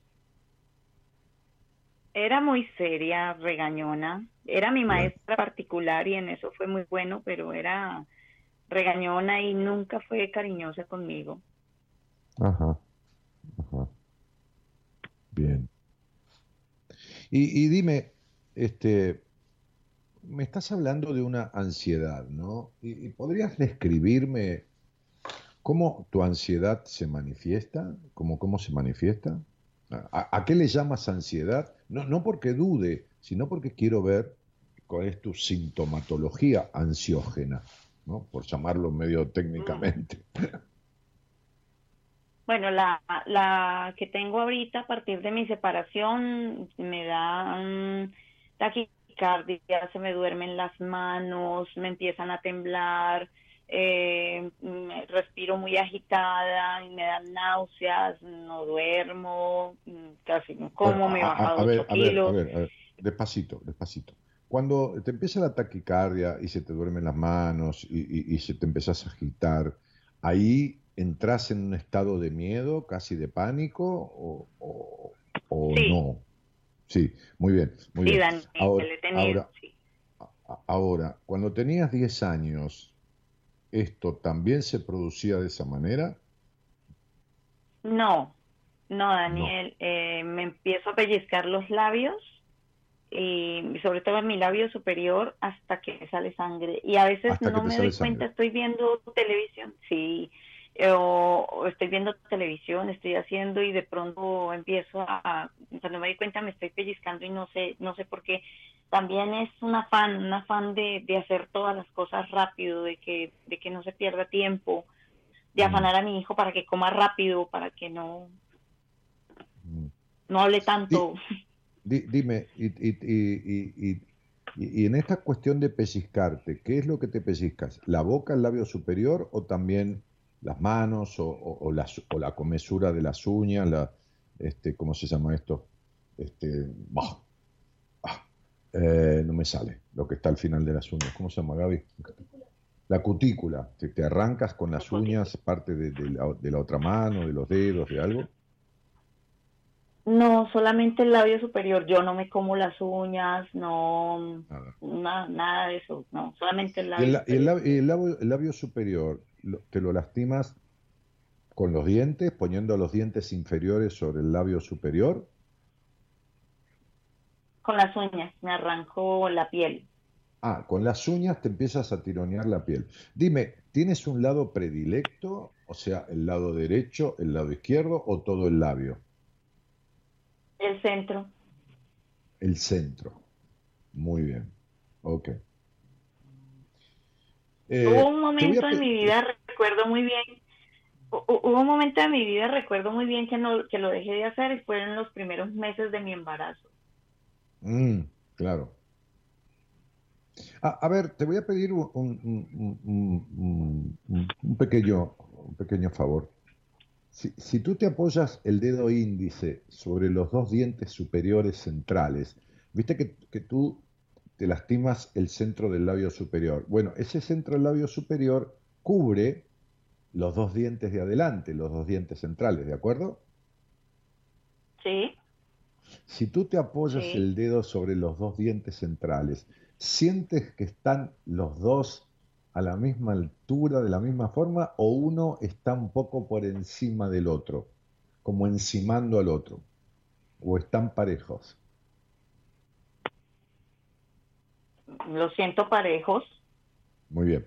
Era muy seria, regañona. Era mi maestra particular y en eso fue muy bueno, pero era regañona y nunca fue cariñosa conmigo.
Ajá, ajá. Bien. Y, dime, este, me estás hablando de una ansiedad, ¿no? ¿Y, podrías describirme cómo tu ansiedad se manifiesta? ¿Cómo, cómo se manifiesta? ¿A, qué le llamas ansiedad? No, no porque dude, sino porque quiero ver cuál es tu sintomatología ansiógena, ¿no? por llamarlo medio técnicamente.
Bueno, la, la que tengo ahorita a partir de mi separación me da taquicardia, se me duermen las manos, me empiezan a temblar, eh, respiro muy agitada y me dan náuseas, no duermo, casi no como, me he bajado 8 kilos.
A ver, a ver, despacito, despacito. Cuando te empieza la taquicardia y se te duermen las manos y, se te empiezas a agitar, ¿ahí entras en un estado de miedo, casi de pánico o, no? Sí, muy bien. Muy bien. ahora, ahora, ahora, cuando tenías 10 años, ¿esto también se producía de esa manera?
No, no, Daniel. Eh, me empiezo a pellizcar los labios y sobre todo en mi labio superior hasta que me sale sangre. Y a veces no me doy cuenta, estoy viendo televisión, sí, o, estoy viendo televisión, estoy haciendo y de pronto empiezo a, cuando me doy cuenta me estoy pellizcando y no sé, no sé por qué también es un afán, un afán de, hacer todas las cosas rápido, de que, de que no se pierda tiempo, de mm. afanar a mi hijo para que coma rápido, para que no, mm. no hable tanto.
dime, y, y, y, y, en esta cuestión de pellizcarte, ¿qué es lo que te pellizcas? ¿La boca, el labio superior o también las manos o, la, la, comesura de las uñas, la, este, ¿cómo se llama esto? Este, ah, eh, no me sale lo que está al final de las uñas. ¿Cómo se llama, Gaby? La cutícula. ¿Te, te arrancas con las uñas parte de, de la otra mano, de los dedos, de algo?
No, solamente el labio superior. Yo no me como las uñas, no, nada, nada de eso. No, solamente el labio.
¿Y el, labio, superior te lo lastimas con los dientes, poniendo los dientes inferiores sobre el labio superior?
Con las uñas, me arranco la piel.
Ah, con las uñas te empiezas a tironear la piel. Dime, ¿tienes un lado predilecto? O sea, el lado derecho, el lado izquierdo o todo el labio?
El centro.
El centro. Muy bien. Ok.
Eh, hubo un momento en mi vida, recuerdo muy bien, hubo un momento en mi vida, recuerdo muy bien que, no, que lo dejé de hacer y fueron los primeros meses de mi embarazo.
Mm, claro. A, ver, te voy a pedir un, un, pequeño, un pequeño favor. Si, tú te apoyas el dedo índice sobre los dos dientes superiores centrales, viste que, tú te lastimas el centro del labio superior. Bueno, ese centro del labio superior cubre los dos dientes de adelante, los dos dientes centrales, ¿de acuerdo?
Sí.
Si tú te apoyas el dedo sobre los dos dientes centrales, sientes que están los dos a la misma altura, de la misma forma, o uno está un poco por encima del otro, como encimando al otro, o están parejos.
Lo siento parejos.
Muy bien.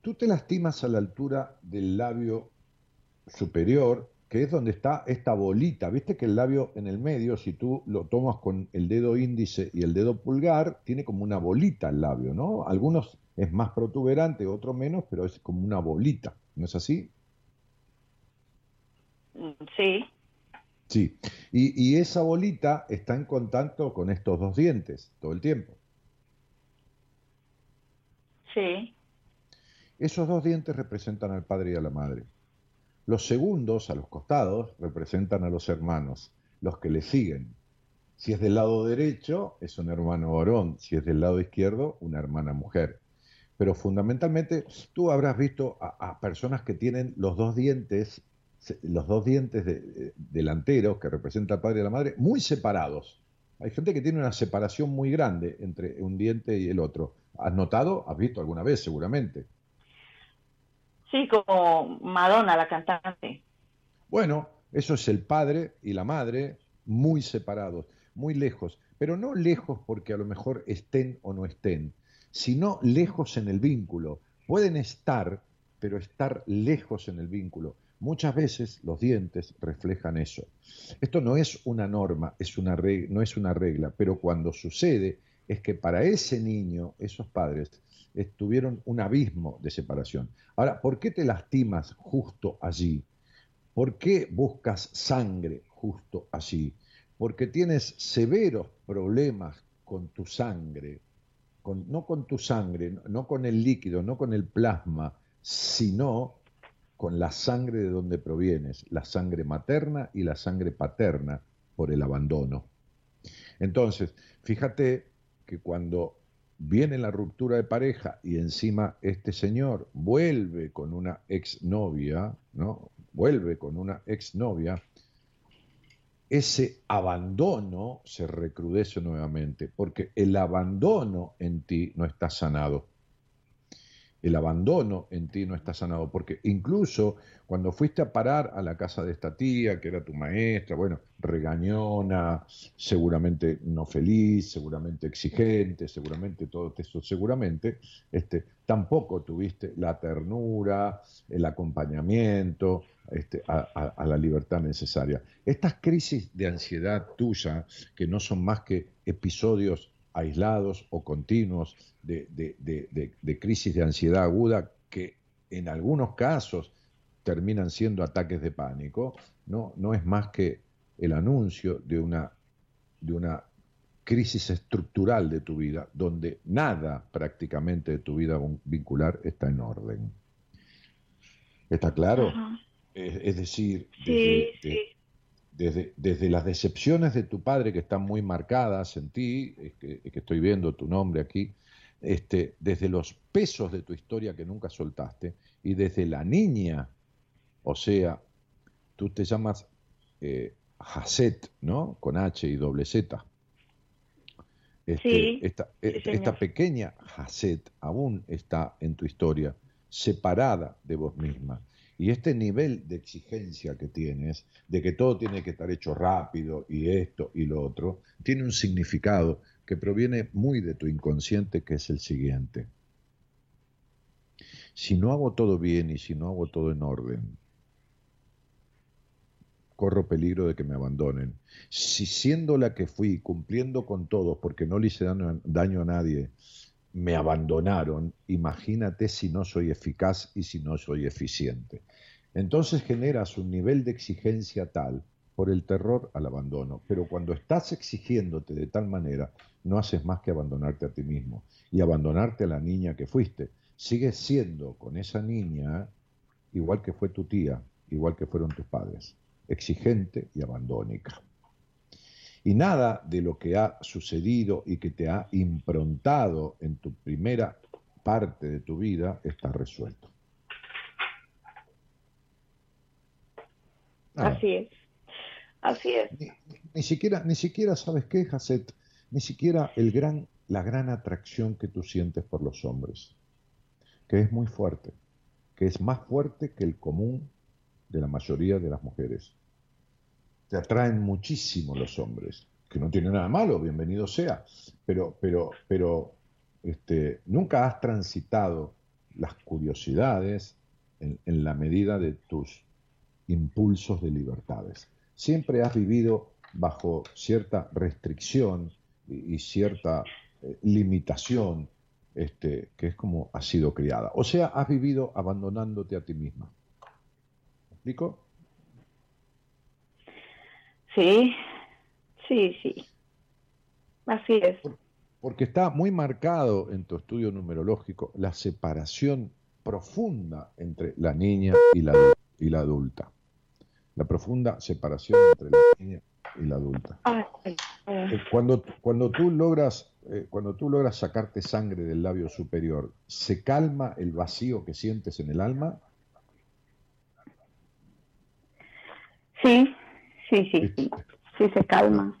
Tú te lastimas a la altura del labio superior, que es donde está esta bolita. Viste que el labio en el medio, si tú lo tomas con el dedo índice y el dedo pulgar, tiene como una bolita el labio, ¿no? Algunos es más protuberante, otro menos, pero es como una bolita, ¿no es así?
Sí.
Sí, y, esa bolita está en contacto con estos dos dientes todo el tiempo.
Sí.
Esos dos dientes representan al padre y a la madre. Los segundos, a los costados, representan a los hermanos, los que le siguen. Si es del lado derecho, es un hermano varón. Si es del lado izquierdo, una hermana mujer pero fundamentalmente tú habrás visto a, personas que tienen los dos dientes, los dos dientes eh, delanteros que representan al padre y la madre, muy separados. Hay gente que tiene una separación muy grande entre un diente y el otro. ¿Has notado? ¿Has visto alguna vez seguramente?
Sí, como Madonna, la cantante.
Bueno, eso es el padre y la madre muy separados, muy lejos, pero no lejos porque a lo mejor estén o no estén, sino lejos en el vínculo. Pueden estar, pero estar lejos en el vínculo. Muchas veces los dientes reflejan eso. Esto no es una norma, es una no es una regla, pero cuando sucede es que para ese niño, esos padres, tuvieron un abismo de separación. Ahora, ¿por qué te lastimas justo allí? ¿Por qué buscas sangre justo allí? Porque tienes severos problemas con tu sangre, no con tu sangre, no con el líquido, no con el plasma, sino con la sangre de donde provienes, la sangre materna y la sangre paterna por el abandono. Entonces, fíjate que cuando viene la ruptura de pareja y encima este señor vuelve con una exnovia, ¿no? Vuelve con una exnovia, ese abandono se recrudece nuevamente, porque el abandono en ti no está sanado. El abandono en ti no está sanado, porque incluso cuando fuiste a parar a la casa de esta tía, que era tu maestra, bueno, regañona, seguramente no feliz, seguramente exigente, seguramente todo eso, seguramente, este, tampoco tuviste la ternura, el acompañamiento, este, a, la libertad necesaria. Estas crisis de ansiedad tuya, que no son más que episodios aislados o continuos de, de, crisis de ansiedad aguda, que en algunos casos terminan siendo ataques de pánico, no, no es más que el anuncio de una, de una crisis estructural de tu vida, donde nada prácticamente de tu vida vincular está en orden. ¿Está claro? Es, decir, desde, desde, las decepciones de tu padre que están muy marcadas en ti, es que, estoy viendo tu nombre aquí, este, desde los pesos de tu historia que nunca soltaste, y desde la niña, o sea, tú te llamas eh, ¿no? Con H y doble Z. Este, esta, e, esta, pequeña Hasset aún está en tu historia, separada de vos misma. Y este nivel de exigencia que tienes, de que todo tiene que estar hecho rápido y esto y lo otro, tiene un significado que proviene muy de tu inconsciente, que es el siguiente. Si no hago todo bien y si no hago todo en orden, corro peligro de que me abandonen. Si siendo la que fui, cumpliendo con todos, porque no le hice daño, a nadie, me abandonaron, imagínate si no soy eficaz y si no soy eficiente. Entonces generas un nivel de exigencia tal por el terror al abandono, pero cuando estás exigiéndote de tal manera, no haces más que abandonarte a ti mismo y abandonarte a la niña que fuiste. Sigues siendo con esa niña igual que fue tu tía, igual que fueron tus padres exigente y abandónica. Y nada de lo que ha sucedido y que te ha improntado en tu primera parte de tu vida está resuelto.
Así es. Así es.
Ni, siquiera, ni siquiera, ¿sabes qué, Jacet? Ni siquiera el gran, la gran atracción que tú sientes por los hombres, que es muy fuerte, que es más fuerte que el común de la mayoría de las mujeres te atraen muchísimo los hombres, que no tiene nada malo, bienvenido sea, pero, pero, pero este, nunca has transitado las curiosidades en, la medida de tus impulsos de libertades. Siempre has vivido bajo cierta restricción y, cierta eh, limitación, este, que es como has sido criada. O sea, has vivido abandonándote a ti misma. ¿Me explico?
Sí, sí, sí. Así es.
Porque está muy marcado en tu estudio numerológico la separación profunda entre la niña y la, y la adulta. La profunda separación entre la niña y la adulta. Eh, cuando, cuando, tú logras, eh, cuando tú logras sacarte sangre del labio superior, ¿se calma el vacío que sientes en el alma?
Sí, Sí, sí, sí, sí se calma.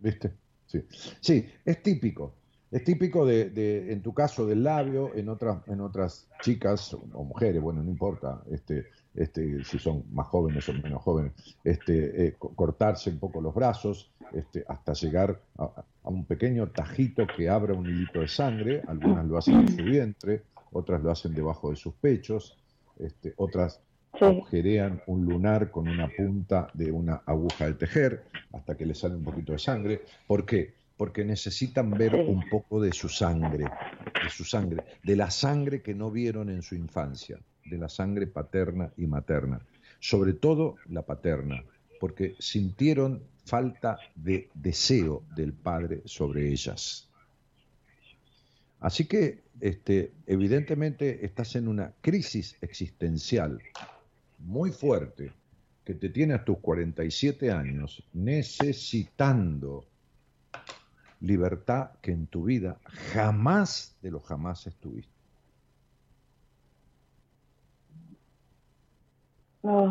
¿Viste? Sí. sí, es típico. Es típico de, en tu caso, del labio, en otras, en otras chicas o mujeres, bueno, no importa, este, este, si son más jóvenes o menos jóvenes, este, eh, cortarse un poco los brazos, este, hasta llegar a, un pequeño tajito que abra un hilito de sangre. Algunas lo hacen en su vientre, otras lo hacen debajo de sus pechos, este, otras agujerean un lunar con una punta de una aguja de tejer hasta que le sale un poquito de sangre. ¿Por qué? Porque necesitan ver un poco de su sangre, de su sangre, de la sangre que no vieron en su infancia, de la sangre paterna y materna, sobre todo la paterna, porque sintieron falta de deseo del padre sobre ellas. Así que este, evidentemente estás en una crisis existencial muy fuerte que te tiene a tus 47 años necesitando libertad que en tu vida jamás de los jamás estuviste.
Oh,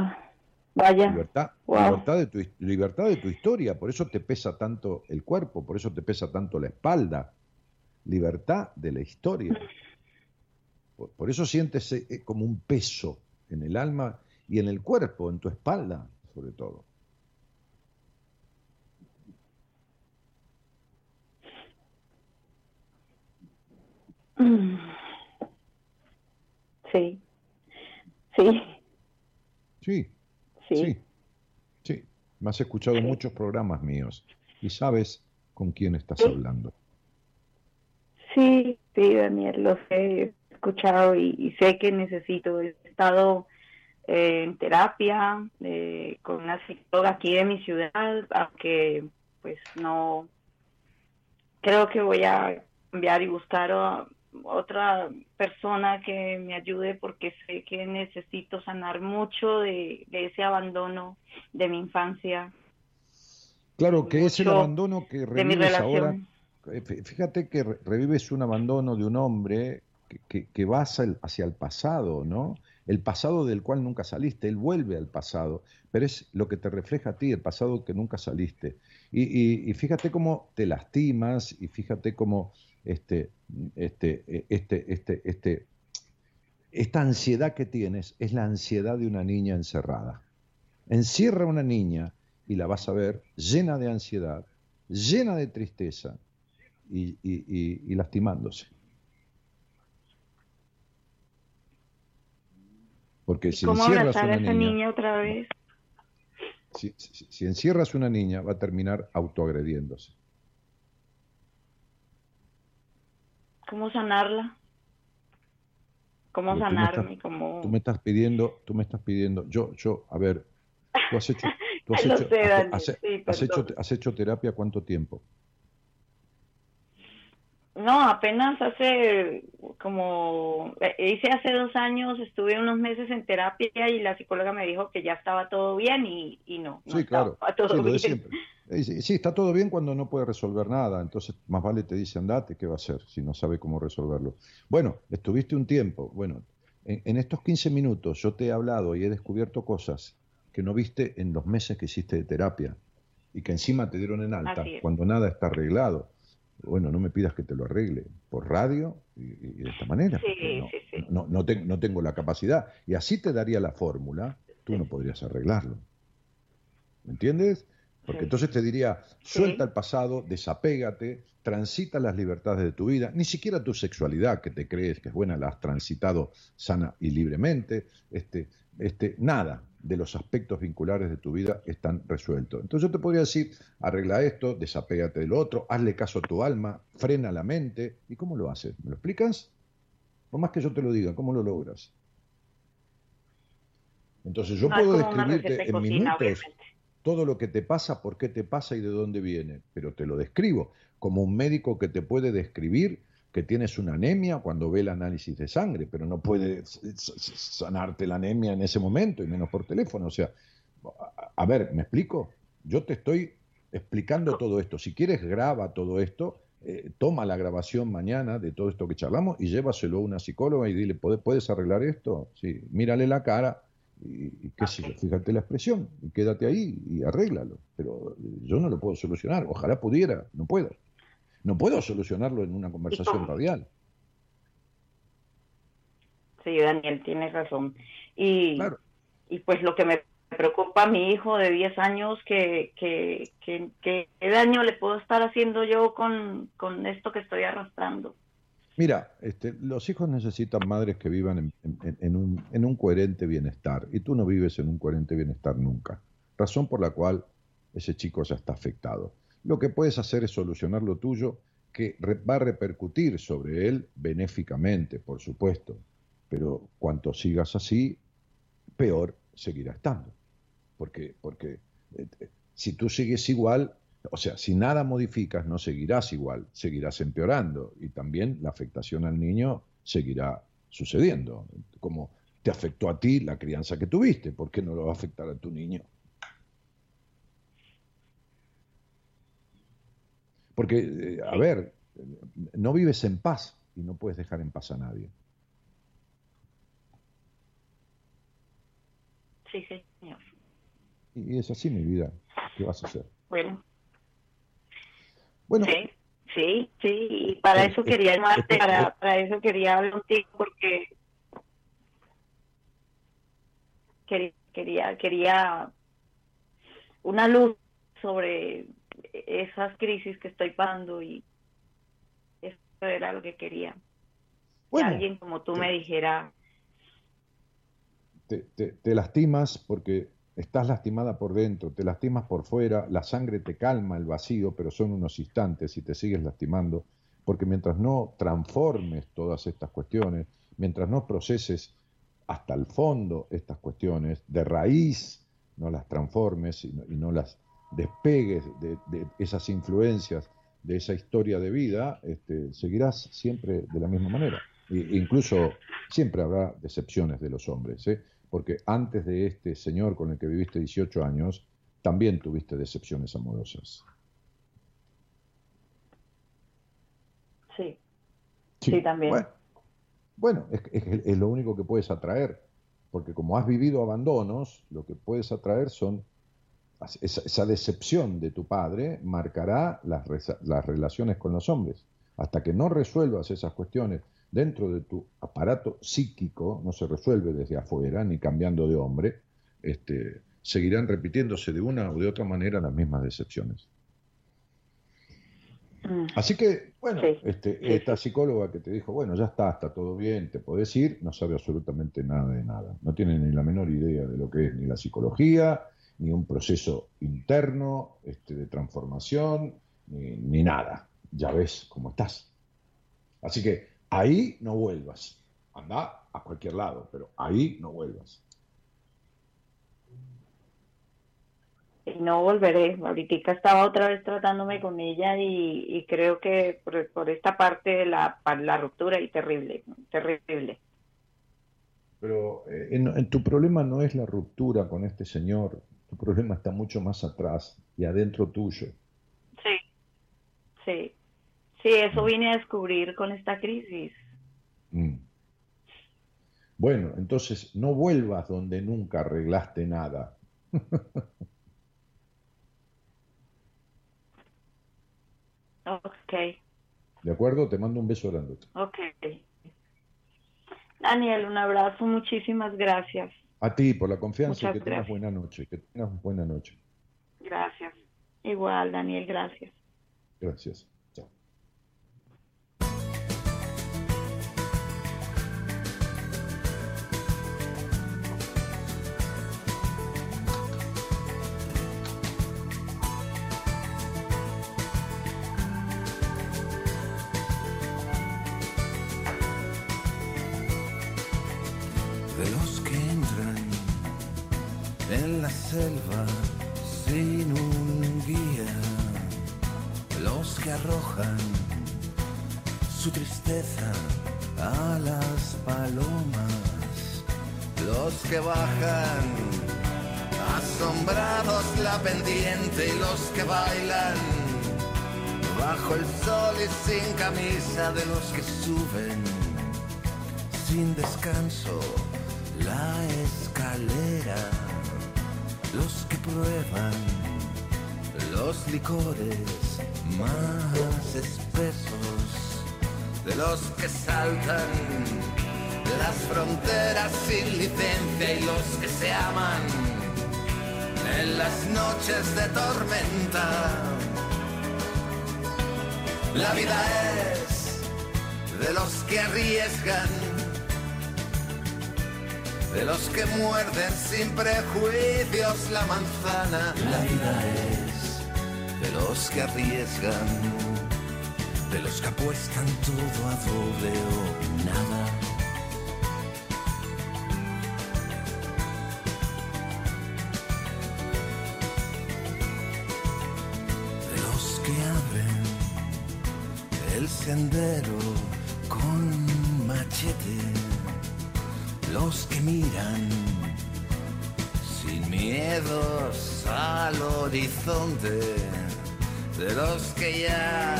vaya.
Libertad, libertad, de tu, libertad de tu historia, por eso te pesa tanto el cuerpo, por eso te pesa tanto la espalda. Libertad de la historia. por eso sientes eh, como un peso en el alma y en el cuerpo, en tu espalda, sobre todo.
Sí. Sí.
Sí. Sí. Sí. Me has escuchado muchos programas míos y sabes con quién estás hablando.
Sí, sí, Daniel, lo he escuchado y, y sé que necesito. He estado eh, en terapia eh, con una psicóloga aquí de mi ciudad, aunque pues no creo que voy a cambiar y buscar otra persona que me ayude porque sé que necesito sanar mucho de, ese abandono de mi infancia.
Claro, que es el abandono que revives ahora. Eh, fíjate que revives un abandono de un hombre que, que, va hacia el, pasado, ¿no? El pasado del cual nunca saliste, él vuelve al pasado, pero es lo que te refleja a ti, el pasado que nunca saliste. Y, fíjate cómo te lastimas y fíjate cómo este, este, e, este, este, este, esta ansiedad que tienes es la ansiedad de una niña encerrada. Encierra a una niña y la vas a ver llena de ansiedad, llena de tristeza y, lastimándose. Porque si encierras a una niña,
otra vez?
Si, si encierras una niña, va a terminar autoagrediéndose.
¿Cómo sanarla? ¿Cómo sanarme? ¿Cómo...
Tú me estás pidiendo, tú me estás pidiendo, yo, yo, a ver, tú has hecho, tú has, hecho, has, hecho, terapia cuánto tiempo?
No, apenas hace como, eh, hice hace dos años, estuve unos meses en terapia y la psicóloga me dijo que ya estaba todo bien y, y no, no
sí, claro.
todo bien.
siempre. Sí, está todo bien cuando no puede resolver nada, entonces más vale te dice andate, ¿qué va a hacer si no sabe cómo resolverlo? Bueno, estuviste un tiempo, bueno, en, estos 15 minutos yo te he hablado y he descubierto cosas que no viste en los meses que hiciste de terapia y que encima te dieron en alta cuando nada está arreglado. Bueno, no me pidas que te lo arregle por radio y, de esta manera. no, no, no tengo la capacidad. Y así te daría la fórmula, tú no podrías arreglarlo. ¿Me entiendes? Porque entonces te diría, suelta el pasado, desapégate, transita las libertades de tu vida, ni siquiera tu sexualidad, que te crees que es buena, la has transitado sana y libremente, este, este, nada de los aspectos vinculares de tu vida están resueltos. Entonces yo te podría decir, arregla esto, desapégate del otro, hazle caso a tu alma, frena la mente. ¿Y cómo lo haces? ¿Me lo explicas? Por más que yo te lo diga, ¿cómo lo logras? Entonces yo puedo describirte en minutos todo lo que te pasa, por qué te pasa y de dónde viene, pero te lo describo como un médico que te puede describir que tienes una anemia cuando ve el análisis de sangre, pero no puede sanarte la anemia en ese momento y menos por teléfono. O sea, a ver, ¿me explico? Yo te estoy explicando todo esto. Si quieres, graba todo esto, eh, toma la grabación mañana de todo esto que charlamos y llévaselo a una psicóloga y dile, ¿puedes arreglar esto? Sí, mírale la cara, y, qué sé yo, fíjate la expresión, y quédate ahí y arréglalo. Pero yo no lo puedo solucionar, ojalá pudiera, no puedo. No puedo solucionarlo en una conversación radial.
Sí, Daniel, tienes razón. Y, y pues lo que me preocupa a mi hijo de 10 años, que, que, que, que, ¿qué daño le puedo estar haciendo yo con, con esto que estoy arrastrando?
Mira, este, los hijos necesitan madres que vivan en, un, en, un, coherente bienestar y tú no vives en un coherente bienestar nunca. Razón por la cual ese chico ya está afectado. Lo que puedes hacer es solucionar lo tuyo, que va a repercutir sobre él benéficamente, por supuesto. Pero cuanto sigas así, peor seguirá estando. Porque, porque eh, si tú sigues igual, o sea, si nada modificas, no seguirás igual, seguirás empeorando y también la afectación al niño seguirá sucediendo. Como te afectó a ti la crianza que tuviste, ¿por qué no lo va a afectar a tu niño? Porque, eh, a ver, no vives en paz y no puedes dejar en paz a nadie.
Sí, señor.
Y es así mi vida. ¿Qué vas a hacer?
Bueno, bueno. Sí, sí, sí, y para eso quería llamarte, para, para eso quería hablar contigo porque quería, quería una luz sobre esas crisis que estoy pasando y eso era lo que quería. que alguien como tú me dijera.
Te, te, te, lastimas porque estás lastimada por dentro, te lastimas por fuera, la sangre te calma el vacío, pero son unos instantes y te sigues lastimando, porque mientras no transformes todas estas cuestiones, mientras no proceses hasta el fondo estas cuestiones, de raíz no las transformes y no, las despegues de, esas influencias de esa historia de vida, este, seguirás siempre de la misma manera. E incluso siempre habrá decepciones de los hombres, ¿eh? porque antes de este señor con el que viviste 18 años, también tuviste decepciones amorosas.
Sí. Sí, también.
Bueno, es, lo único que puedes atraer, porque como has vivido abandonos, lo que puedes atraer son esa, decepción de tu padre marcará las, las relaciones con los hombres. Hasta que no resuelvas esas cuestiones dentro de tu aparato psíquico, no se resuelve desde afuera, ni cambiando de hombre, este, seguirán repitiéndose de una o de otra manera las mismas decepciones. Mm. Así que, bueno, este, esta psicóloga que te dijo, bueno, ya está, está todo bien, te podés ir, no sabe absolutamente nada de nada. No tiene ni la menor idea de lo que es ni la psicología, ni un proceso interno este, de transformación, ni, ni nada. Ya ves cómo estás. Así que ahí no vuelvas. Anda a cualquier lado, pero ahí no vuelvas.
y no volveré. Ahorita estaba otra vez tratándome con ella y, creo que por, esta parte la, la ruptura y terrible, terrible.
Pero eh, en, tu problema no es la ruptura con este señor, tu problema está mucho más atrás y adentro tuyo.
Sí, sí, sí, eso vine a descubrir con esta crisis. Mm.
Bueno, entonces no vuelvas donde nunca arreglaste nada.
Ok.
¿De acuerdo? Te mando un beso grande.
Ok. Daniel, un abrazo, muchísimas gracias.
A ti por la confianza y que tengas buena noche, que tengas buena noche.
Gracias. Igual, Daniel, gracias.
Gracias.
Que bajan. Asombrados la pendiente y los que bailan. Bajo el sol y sin camisa de los que suben. Sin descanso la escalera. Los que prueban los licores más espesos, de los que saltan las fronteras sin licencia y los que se aman en las noches de tormenta. La vida es de los que arriesgan de los que muerden sin prejuicios la manzana. La vida es de los que arriesgan, de los que apuestan todo a doble o nada. Sendero con machete. Los que miran sin miedos al horizonte, de los que ya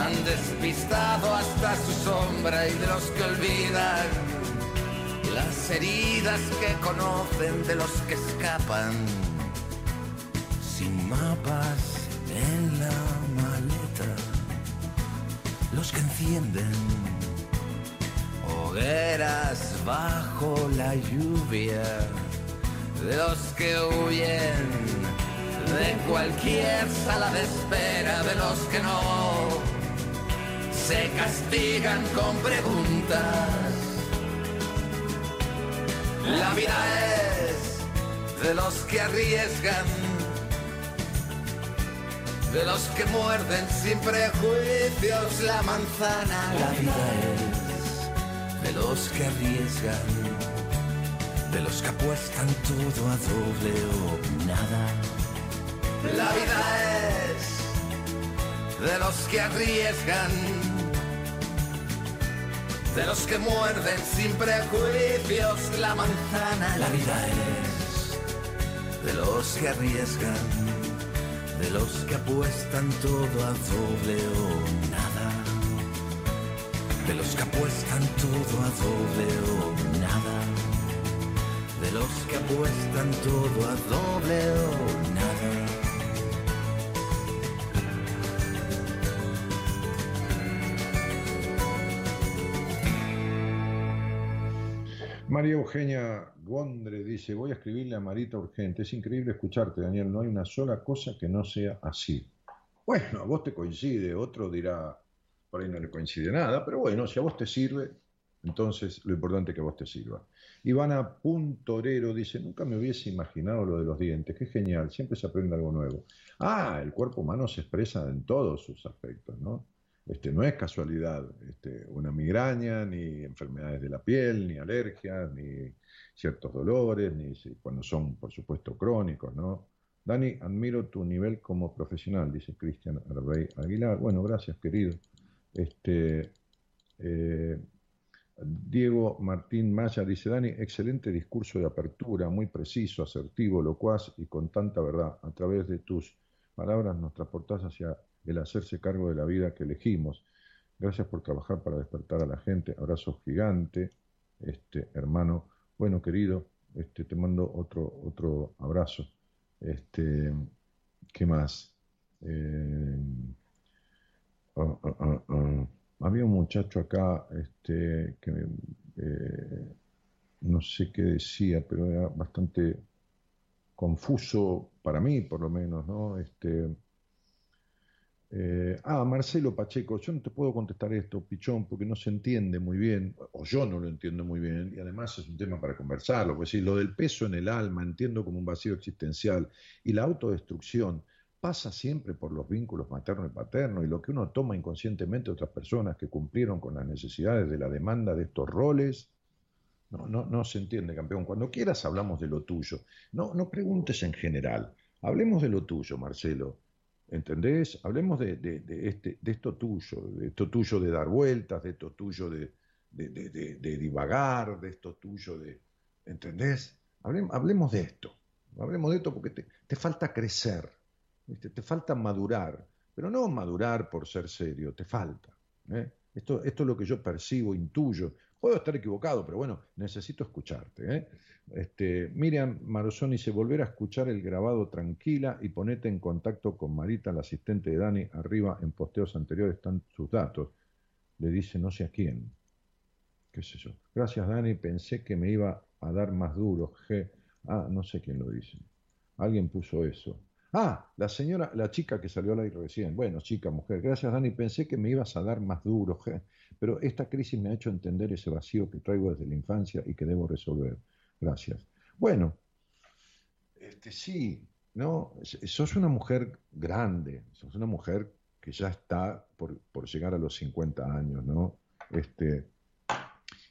han despistado hasta su sombra y de los que olvidan las heridas que conocen, de los que escapan sin mapas encienden hogueras bajo la lluvia, de los que huyen de cualquier sala de espera, de los que no se castigan con preguntas. La vida es de los que arriesgan, de los que muerden sin prejuicios la manzana. La vida es de los que arriesgan, de los que apuestan todo a doble o nada. La vida es de los que arriesgan, de los que muerden sin prejuicios la manzana. La vida es de los que arriesgan, de los que apuestan todo a doble o nada, de los que apuestan todo a doble o nada, de los que apuestan todo a doble o nada.
María Eugenia Gondre dice, voy a escribirle a Marita urgente. Es increíble escucharte, Daniel. No hay una sola cosa que no sea así. Bueno, a vos te coincide, otro dirá, por ahí no le coincide nada, pero bueno, si a vos te sirve, entonces lo importante es que a vos te sirva. Ivana Puntorero dice, nunca me hubiese imaginado lo de los dientes, qué genial, siempre se aprende algo nuevo. Ah, el cuerpo humano se expresa en todos sus aspectos, ¿no? Este, no es casualidad este, una migraña, ni enfermedades de la piel, ni alergias, ni ciertos dolores, ni cuando son, por supuesto, crónicos, ¿no? Dani, admiro tu nivel como profesional, dice Cristian Arbey Aguilar. Bueno, gracias, querido. Este, eh, Diego Martín Maya dice, Dani, excelente discurso de apertura, muy preciso, asertivo, locuaz y con tanta verdad. A través de tus palabras nos transportás hacia el hacerse cargo de la vida que elegimos. Gracias por trabajar para despertar a la gente. Abrazo gigante, este hermano. Bueno, querido, este, te mando otro, otro abrazo. Este, ¿Qué más? Eh, ah, ah, ah, había un muchacho acá este, que eh, no sé qué decía, pero era bastante confuso para mí, por lo menos, ¿no? Este, eh, ah, Marcelo Pacheco, yo no te puedo contestar esto, pichón, porque no se entiende muy bien, o yo no lo entiendo muy bien, y además es un tema para conversarlo, pues lo del peso en el alma, entiendo como un vacío existencial, y la autodestrucción pasa siempre por los vínculos materno y paterno, y lo que uno toma inconscientemente de otras personas que cumplieron con las necesidades de la demanda de estos roles, no, no, no se entiende, campeón. Cuando quieras hablamos de lo tuyo, no, no preguntes en general, hablemos de lo tuyo, Marcelo ¿Entendés? Hablemos de, este, de esto tuyo, de esto tuyo de dar vueltas, de esto tuyo de, de divagar, de esto tuyo de... ¿Entendés? Hablemos, de esto. Hablemos de esto porque te, falta crecer, te falta madurar, pero no madurar por ser serio, te falta. ¿eh? Esto, esto es lo que yo percibo, intuyo. Puedo estar equivocado, pero bueno, necesito escucharte. ¿eh? Este, Miriam Marosoni dice, volver a escuchar el grabado tranquila y ponete en contacto con Marita, la asistente de Dani, arriba en posteos anteriores están sus datos. Le dice no sé a quién. ¿Qué sé yo? Gracias Dani, pensé que me iba a dar más duro. G. Ah, no sé quién lo dice. Alguien puso eso. Ah, la señora, la chica que salió al aire recién. Bueno, chica, mujer. Gracias Dani, pensé que me ibas a dar más duro. Pero esta crisis me ha hecho entender ese vacío que traigo desde la infancia y que debo resolver. Gracias. Bueno, este, sí, ¿no? Sos una mujer grande, sos una mujer que ya está por, llegar a los 50 años, ¿no? Este,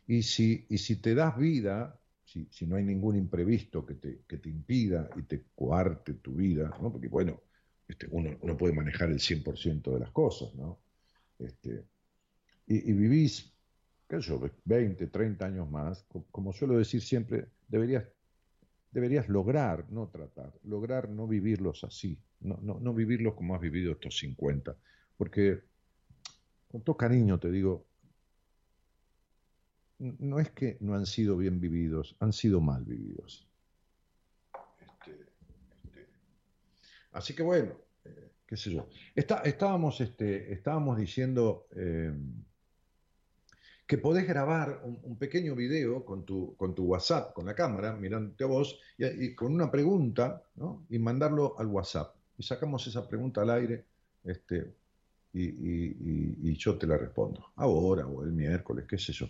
y, si, y si te das vida, si, si no hay ningún imprevisto que te, que te, impida y te coarte tu vida, ¿no? Porque, bueno, este, uno no puede manejar el 100% de las cosas, ¿no? Este, y, y, vivís, qué sé yo, 20, 30 años más, como suelo decir siempre, deberías, deberías lograr, no tratar, lograr no vivirlos así, no, no, no vivirlos como has vivido estos 50, porque con todo cariño te digo, no es que no han sido bien vividos, han sido mal vividos. Este, este. Así que bueno, eh, qué sé yo. estábamos, este, estábamos diciendo... Eh, que podés grabar un, pequeño video con tu, con tu WhatsApp, con la cámara, mirándote a vos, y, con una pregunta, ¿no? y mandarlo al WhatsApp. Y sacamos esa pregunta al aire, este, y, y, yo te la respondo. Ahora o el miércoles, qué sé yo.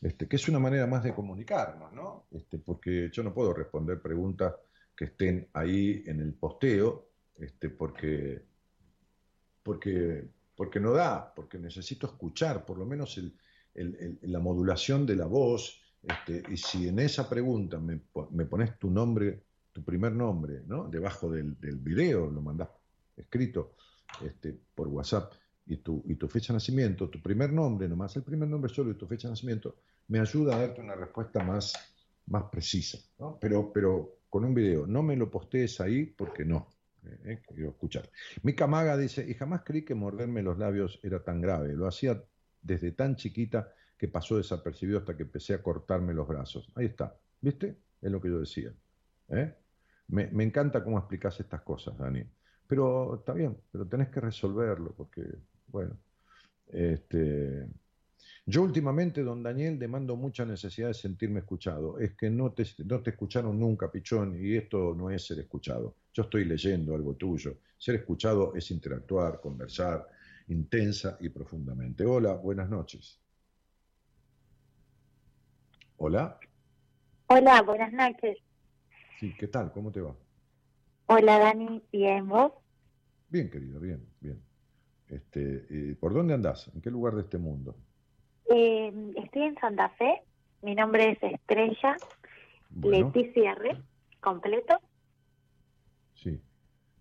Este, que es una manera más de comunicarnos, ¿no? Este, porque yo no puedo responder preguntas que estén ahí en el posteo, este, porque, porque, porque no da, porque necesito escuchar por lo menos la modulación de la voz, y si en esa pregunta me, pones tu nombre, tu primer nombre, ¿no? Debajo del, del video, lo mandás escrito este, por WhatsApp, y tu, y tu fecha de nacimiento, tu primer nombre, nomás el primer nombre solo y tu fecha de nacimiento, me ayuda a darte una respuesta más, más precisa, ¿no? Pero, pero con un video, no me lo postees ahí porque no, eh, eh, quiero escuchar. Mika Maga dice, y jamás creí que morderme los labios era tan grave, lo hacía desde tan chiquita que pasó desapercibido hasta que empecé a cortarme los brazos. Ahí está, ¿viste? Es lo que yo decía. ¿eh? Me, me, encanta cómo explicas estas cosas, Dani. Pero está bien, pero tenés que resolverlo, porque, bueno, este, yo últimamente, don Daniel, demando mucha necesidad de sentirme escuchado. Es que no te, no te escucharon nunca, pichón, y esto no es ser escuchado. Yo estoy leyendo algo tuyo. Ser escuchado es interactuar, conversar, intensa y profundamente. Hola, buenas noches. Hola.
Hola, buenas noches.
Sí, ¿qué tal? ¿Cómo te va?
Hola, Dani, bien, ¿vos?
Bien, querido, bien, bien. Este, ¿Por dónde andás? ¿En qué lugar de este mundo?
Eh, estoy en Santa Fe. Mi nombre es Estrella bueno. Leticia R, completo.
Sí.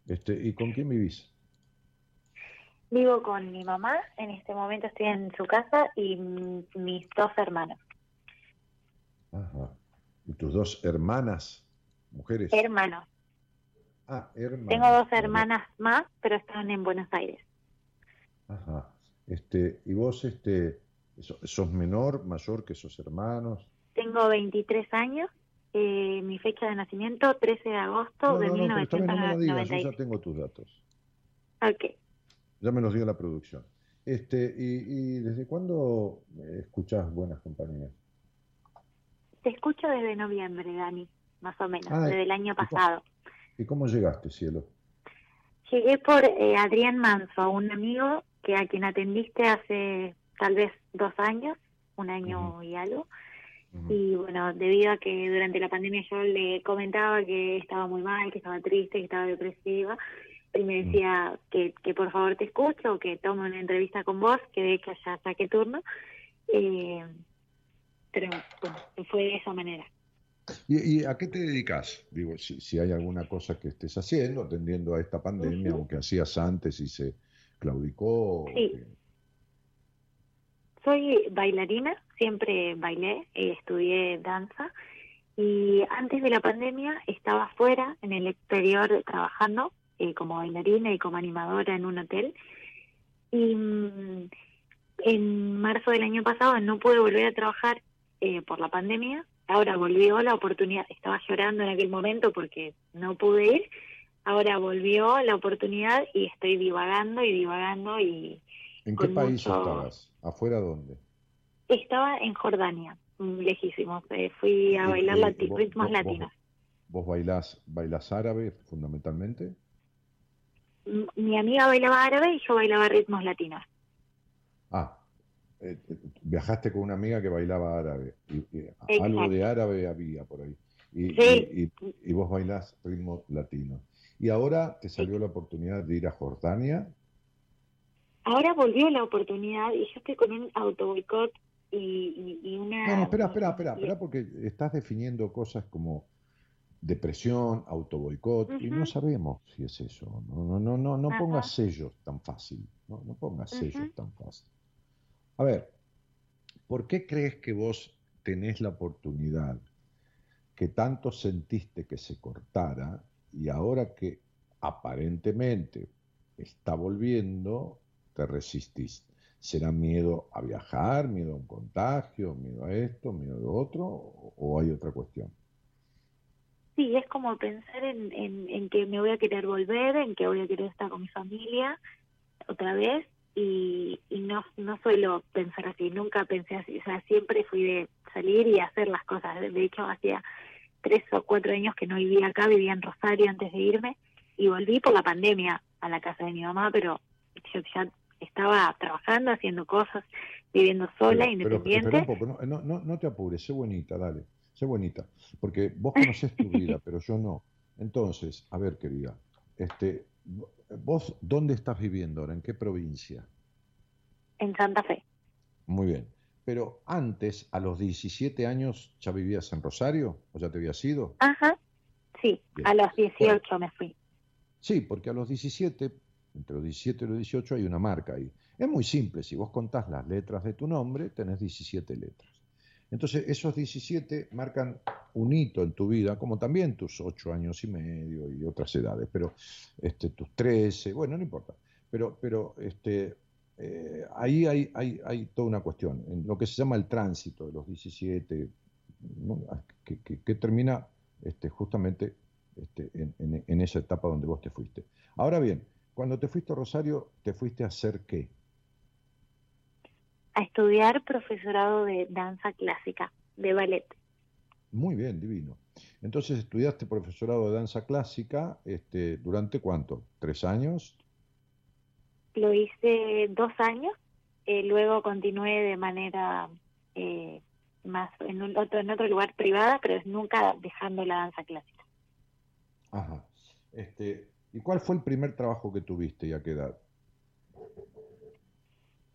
Este, ¿Y con quién vivís?
Vivo con mi mamá. En este momento estoy en su casa y mis dos hermanos.
Ajá. ¿Y tus dos hermanas, mujeres?
Hermanos.
Ah, hermanos.
Tengo dos hermanas más, pero están en Buenos Aires.
Ajá. Este, ¿Y vos este, sos menor, mayor que esos hermanos?
Tengo 23 años. Eh, mi fecha de nacimiento, 13 de agosto
no,
de
no,
1996.
No, no yo ya tengo tus datos.
Ok.
Ya me los dio la producción. Este, ¿y, y desde cuándo escuchás Buenas Compañías?
Te escucho desde noviembre, Dani, más o menos, ah, desde el año pasado.
¿Y cómo llegaste, cielo?
Llegué por eh, Adrián Manso, un amigo que a quien atendiste hace tal vez dos años, un año uh -huh. y algo. Uh -huh. Y bueno, debido a que durante la pandemia yo le comentaba que estaba muy mal, que estaba triste, que estaba depresiva, y me decía uh -huh. que, que por favor te escucho, que tome una entrevista con vos, que de hecho ya saqué turno. Eh, pero bueno, fue de esa manera.
¿Y, ¿Y, a qué te dedicas? Digo, si, si, hay alguna cosa que estés haciendo, atendiendo a esta pandemia, uh -huh. aunque hacías antes y se claudicó.
Sí. Que... Soy bailarina, siempre bailé, eh, estudié danza y antes de la pandemia estaba afuera, en el exterior, trabajando eh, como bailarina y como animadora en un hotel. Y mmm, en marzo del año pasado no pude volver a trabajar eh, por la pandemia ahora volvió la oportunidad, estaba llorando en aquel momento porque no pude ir, ahora volvió la oportunidad y estoy divagando y divagando y...
¿En qué país mucho... estabas? ¿Afuera dónde?
Estaba en Jordania, lejísimo, eh, fui a bailar lati vos, ritmos
vos,
latinos.
¿Vos, vos bailás, bailás árabe fundamentalmente?
Mi amiga bailaba árabe y yo bailaba ritmos latinos.
Ah, eh, viajaste con una amiga que bailaba árabe y, y algo de árabe había por ahí y,
sí.
y, vos bailás ritmo latino y ahora te salió sí. la oportunidad de ir a Jordania
ahora volvió la oportunidad y yo estoy con un autoboicot y, y, una
no, no espera espera espera espera porque estás definiendo cosas como depresión autoboicot uh -huh. y no sabemos si es eso no no no no, no pongas sellos tan fácil no, no pongas uh -huh. sellos tan fácil a ver, ¿por qué crees que vos tenés la oportunidad que tanto sentiste que se cortara y ahora que aparentemente está volviendo, te resistís? ¿Será miedo a viajar, miedo a un contagio, miedo a esto, miedo a otro o hay otra cuestión?
Sí, es como pensar en, en, en que me voy a querer volver, en que voy a querer estar con mi familia otra vez y, y no, no suelo pensar así, nunca pensé así, o sea, siempre fui de salir y hacer las cosas. De hecho, hacía tres o cuatro años que no vivía acá, vivía en Rosario antes de irme y volví por la pandemia a la casa de mi mamá, pero yo ya estaba trabajando, haciendo cosas, viviendo sola,
pero,
independiente.
Pero, pero poco, no, no, no te apures, sé bonita, dale, sé bonita, porque vos conocés tu vida, pero yo no. Entonces, a ver, querida, este, ¿Vos dónde estás viviendo ahora? ¿En qué provincia?
En Santa Fe.
Muy bien. Pero antes, a los 17 años, ¿ya vivías en Rosario? ¿O ya te habías ido?
Ajá, sí, bien. a los 18 bueno, me fui.
Sí, porque a los 17 Entre los 17 y los 18 hay una marca ahí. Es muy simple, si vos contás las letras de tu nombre, tenés 17 letras. Entonces, esos 17 marcan un hito en tu vida, como también tus 8 años y medio y otras edades, pero este, tus 13, bueno, no importa. Pero, pero este, eh, ahí hay, hay, hay, toda una cuestión, en lo que se llama el tránsito de los 17, que, termina este, justamente este, en, en, esa etapa donde vos te fuiste. Ahora bien, cuando te fuiste a Rosario, ¿te fuiste a hacer qué?
A estudiar profesorado de danza clásica, de ballet.
Muy bien, divino. Entonces estudiaste profesorado de danza clásica este, durante cuánto? ¿Tres años?
Lo hice dos años, eh, luego continué de manera eh, más en, un otro, en otro lugar privada, pero nunca dejando la danza clásica.
Ajá. Este, ¿Y cuál fue el primer trabajo que tuviste y a qué edad?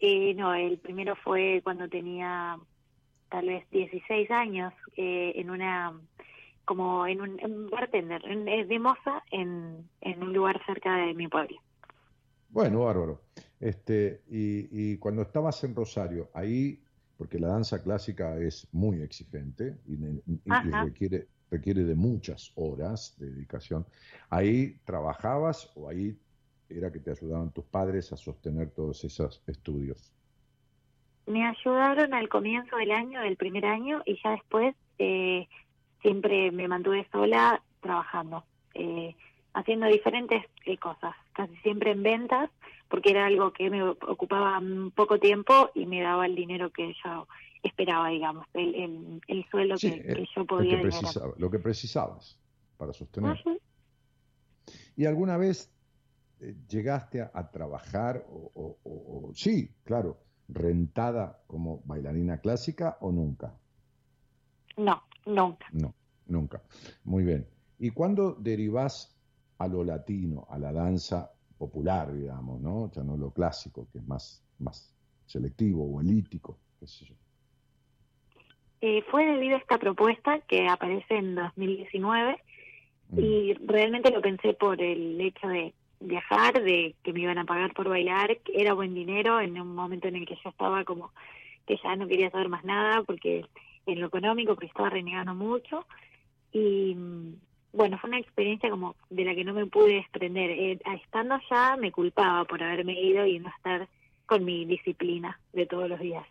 Eh, no, el primero fue cuando tenía tal vez 16 años, eh, en una como en un, bartender, eh, de moza en, en un lugar cerca de mi pueblo.
Bueno, bárbaro. Este, y, y cuando estabas en Rosario, ahí, porque la danza clásica es muy exigente y, requiere, requiere de muchas horas de dedicación, ¿ahí trabajabas o ahí era que te ayudaban tus padres a sostener todos esos estudios?
Me ayudaron al comienzo del año, del primer año, y ya después eh, siempre me mantuve sola trabajando, eh, haciendo diferentes eh, cosas, casi siempre en ventas, porque era algo que me ocupaba poco tiempo y me daba el dinero que yo esperaba, digamos, el, el, sueldo que, yo podía.
Lo que, lo que precisabas para sostener. ¿Y alguna vez llegaste a, trabajar, o, o, sí, claro, rentada como bailarina clásica o nunca?
No, nunca.
No, nunca. Muy bien. ¿Y cuándo derivás a lo latino, a la danza popular, digamos, ¿no? Ya no lo clásico, que es más, más selectivo o elítico, qué sé yo.
Eh, fue debido a esta propuesta que aparece en 2019 mm. y realmente lo pensé por el hecho de viajar, de que me iban a pagar por bailar, que era buen dinero en un momento en el que yo estaba como que ya no quería saber más nada porque en lo económico porque estaba renegando mucho y bueno, fue una experiencia como de la que no me pude desprender. Eh, estando allá me culpaba por haberme ido y no estar con mi disciplina de todos los días.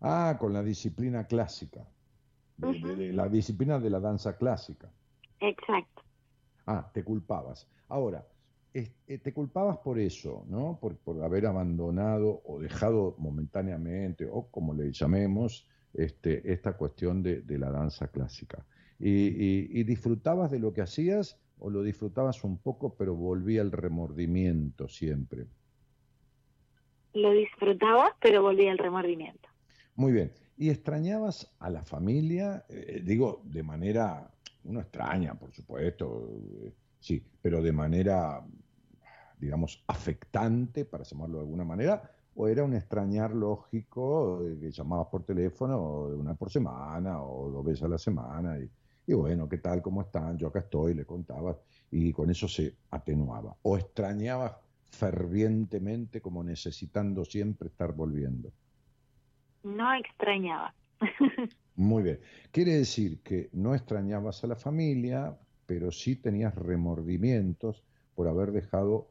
Ah, con la disciplina clásica, la disciplina de la danza clásica.
Exacto.
Ah, te culpabas. Ahora, te culpabas por eso, ¿no? Por, haber abandonado o dejado momentáneamente, o como le llamemos, este, esta cuestión de, la danza clásica. Y, disfrutabas de lo que hacías o lo disfrutabas un poco, pero volvía el remordimiento siempre?
Lo disfrutaba, pero volvía el remordimiento.
Muy bien. ¿Y extrañabas a la familia? Eh, digo, de manera, uno extraña, por supuesto, eh, sí, pero de manera, digamos, afectante, para llamarlo de alguna manera, o era un extrañar lógico que llamabas por teléfono de una por semana o dos veces a la semana y, y, bueno, ¿qué tal? ¿Cómo están? Yo acá estoy, le contabas y con eso se atenuaba. O extrañabas fervientemente como necesitando siempre estar volviendo.
No extrañaba.
Muy bien. Quiere decir que no extrañabas a la familia, pero sí tenías remordimientos por haber dejado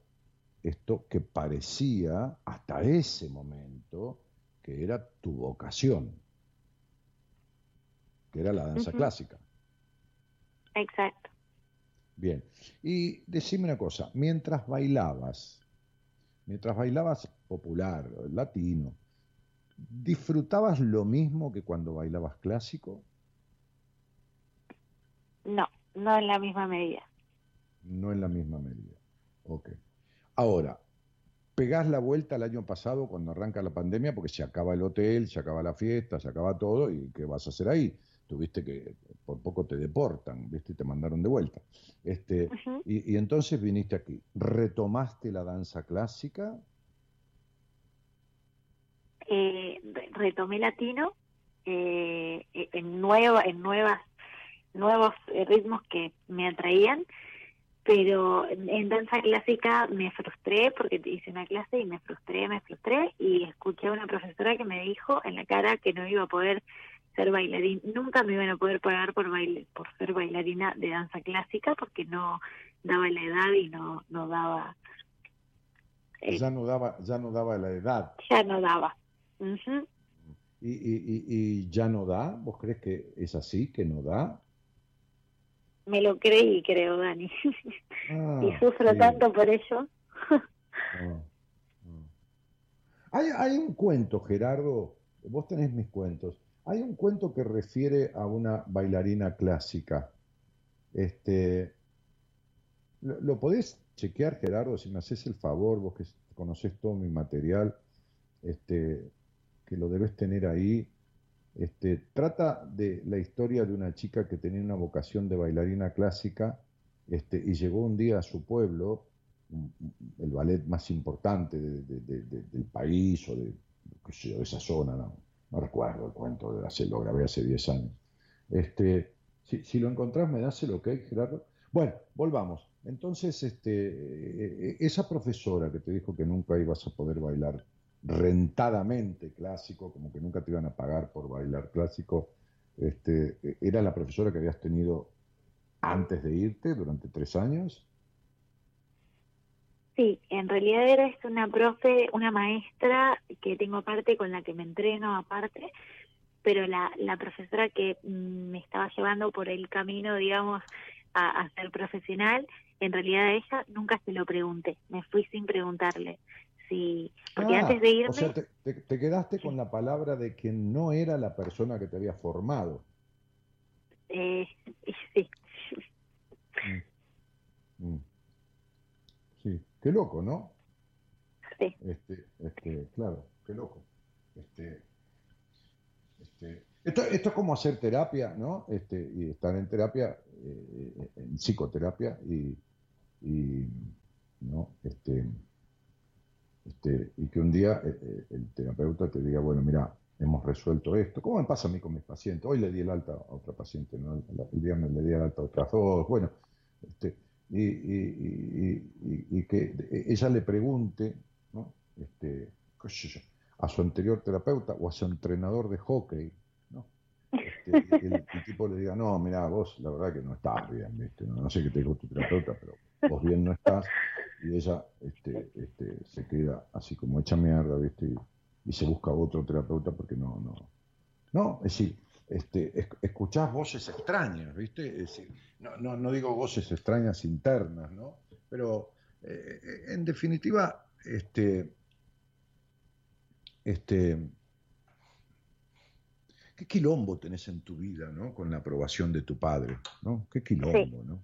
esto que parecía hasta ese momento que era tu vocación, que era la danza clásica.
Exacto.
Bien, y decime una cosa, mientras bailabas, mientras bailabas popular, latino, ¿disfrutabas lo mismo que cuando bailabas clásico?
No. No en la misma medida.
No en la misma medida. Ok. Ahora, pegás la vuelta el año pasado cuando arranca la pandemia porque se acaba el hotel, se acaba la fiesta, se acaba todo y ¿qué vas a hacer ahí? Tuviste que, por poco te deportan, ¿viste? Y te mandaron de vuelta. Este, y, entonces viniste aquí. ¿Retomaste la danza clásica?
Eh, retomé latino eh, en, nueva, en nuevas nuevos eh, ritmos que me atraían, pero en danza clásica me frustré porque hice una clase y me frustré, me frustré y escuché a una profesora que me dijo en la cara que no iba a poder ser bailarín, nunca me iban a poder pagar por baile, por ser bailarina de danza clásica porque no daba la edad y no no daba
eh, ya no daba ya no daba la edad.
ya no daba.
¿Y, y, y, ya no da. Vos crees que es así que no da
me lo creí, creo, Dani. Ah, y sufro tanto por ello. Ah,
ah. hay, hay un cuento, Gerardo, vos tenés mis cuentos. Hay un cuento que refiere a una bailarina clásica. Este, ¿lo, podés chequear, Gerardo, si me haces el favor, vos que conocés todo mi material, este, que lo debes tener ahí? Este, trata de la historia de una chica que tenía una vocación de bailarina clásica este, y llegó un día a su pueblo, el ballet más importante del país o de, esa zona, no, recuerdo el cuento, lo grabé hace 10 años. Este, si, lo encontrás, me das el ok, Gerardo. Bueno, volvamos. Entonces, este, e, e, esa profesora que te dijo que nunca ibas a poder bailar rentadamente clásico, como que nunca te iban a pagar por bailar clásico, este, ¿era la profesora que habías tenido antes de irte durante tres años?
Sí, en realidad era una profe, una maestra que tengo aparte con la que me entreno aparte, pero la, la profesora que mm, me estaba llevando por el camino, digamos, a, a ser profesional, en realidad a ella nunca se lo pregunté, me fui sin preguntarle sí. Porque ah, antes de irme...
O sea, te, quedaste con la palabra de que no era la persona que te había formado.
Eh, sí.
Mm. Mm. Sí, qué loco, ¿no?
Sí.
Este, este, claro, qué loco. Este, este, esto, esto es como hacer terapia, ¿no? Este, y estar en terapia, eh, en psicoterapia y, y ¿no? Este, este, y que un día eh, eh, el terapeuta te diga, bueno, mira, hemos resuelto esto. ¿Cómo me pasa a mí con mis pacientes? Hoy le di el alta a otra paciente, ¿no? el viernes le di el alta a otras dos, bueno, este, y, que ella le pregunte ¿no? este, a su anterior terapeuta o a su entrenador de hockey, ¿no? Este, el, tipo le diga, no, mira, vos la verdad que no estás bien, ¿viste? No, sé qué te dijo tu terapeuta, pero vos bien no estás y ella este, este, se queda así como hecha mierda, ¿viste? Y, se busca otro terapeuta porque no, no. No, es decir, este, escuchás voces extrañas, ¿viste? Es decir, no, no, no digo voces extrañas internas, ¿no? Pero eh, eh, en definitiva, este, este, qué quilombo tenés en tu vida, ¿no? Con la aprobación de tu padre, ¿no? Qué quilombo, ¿no?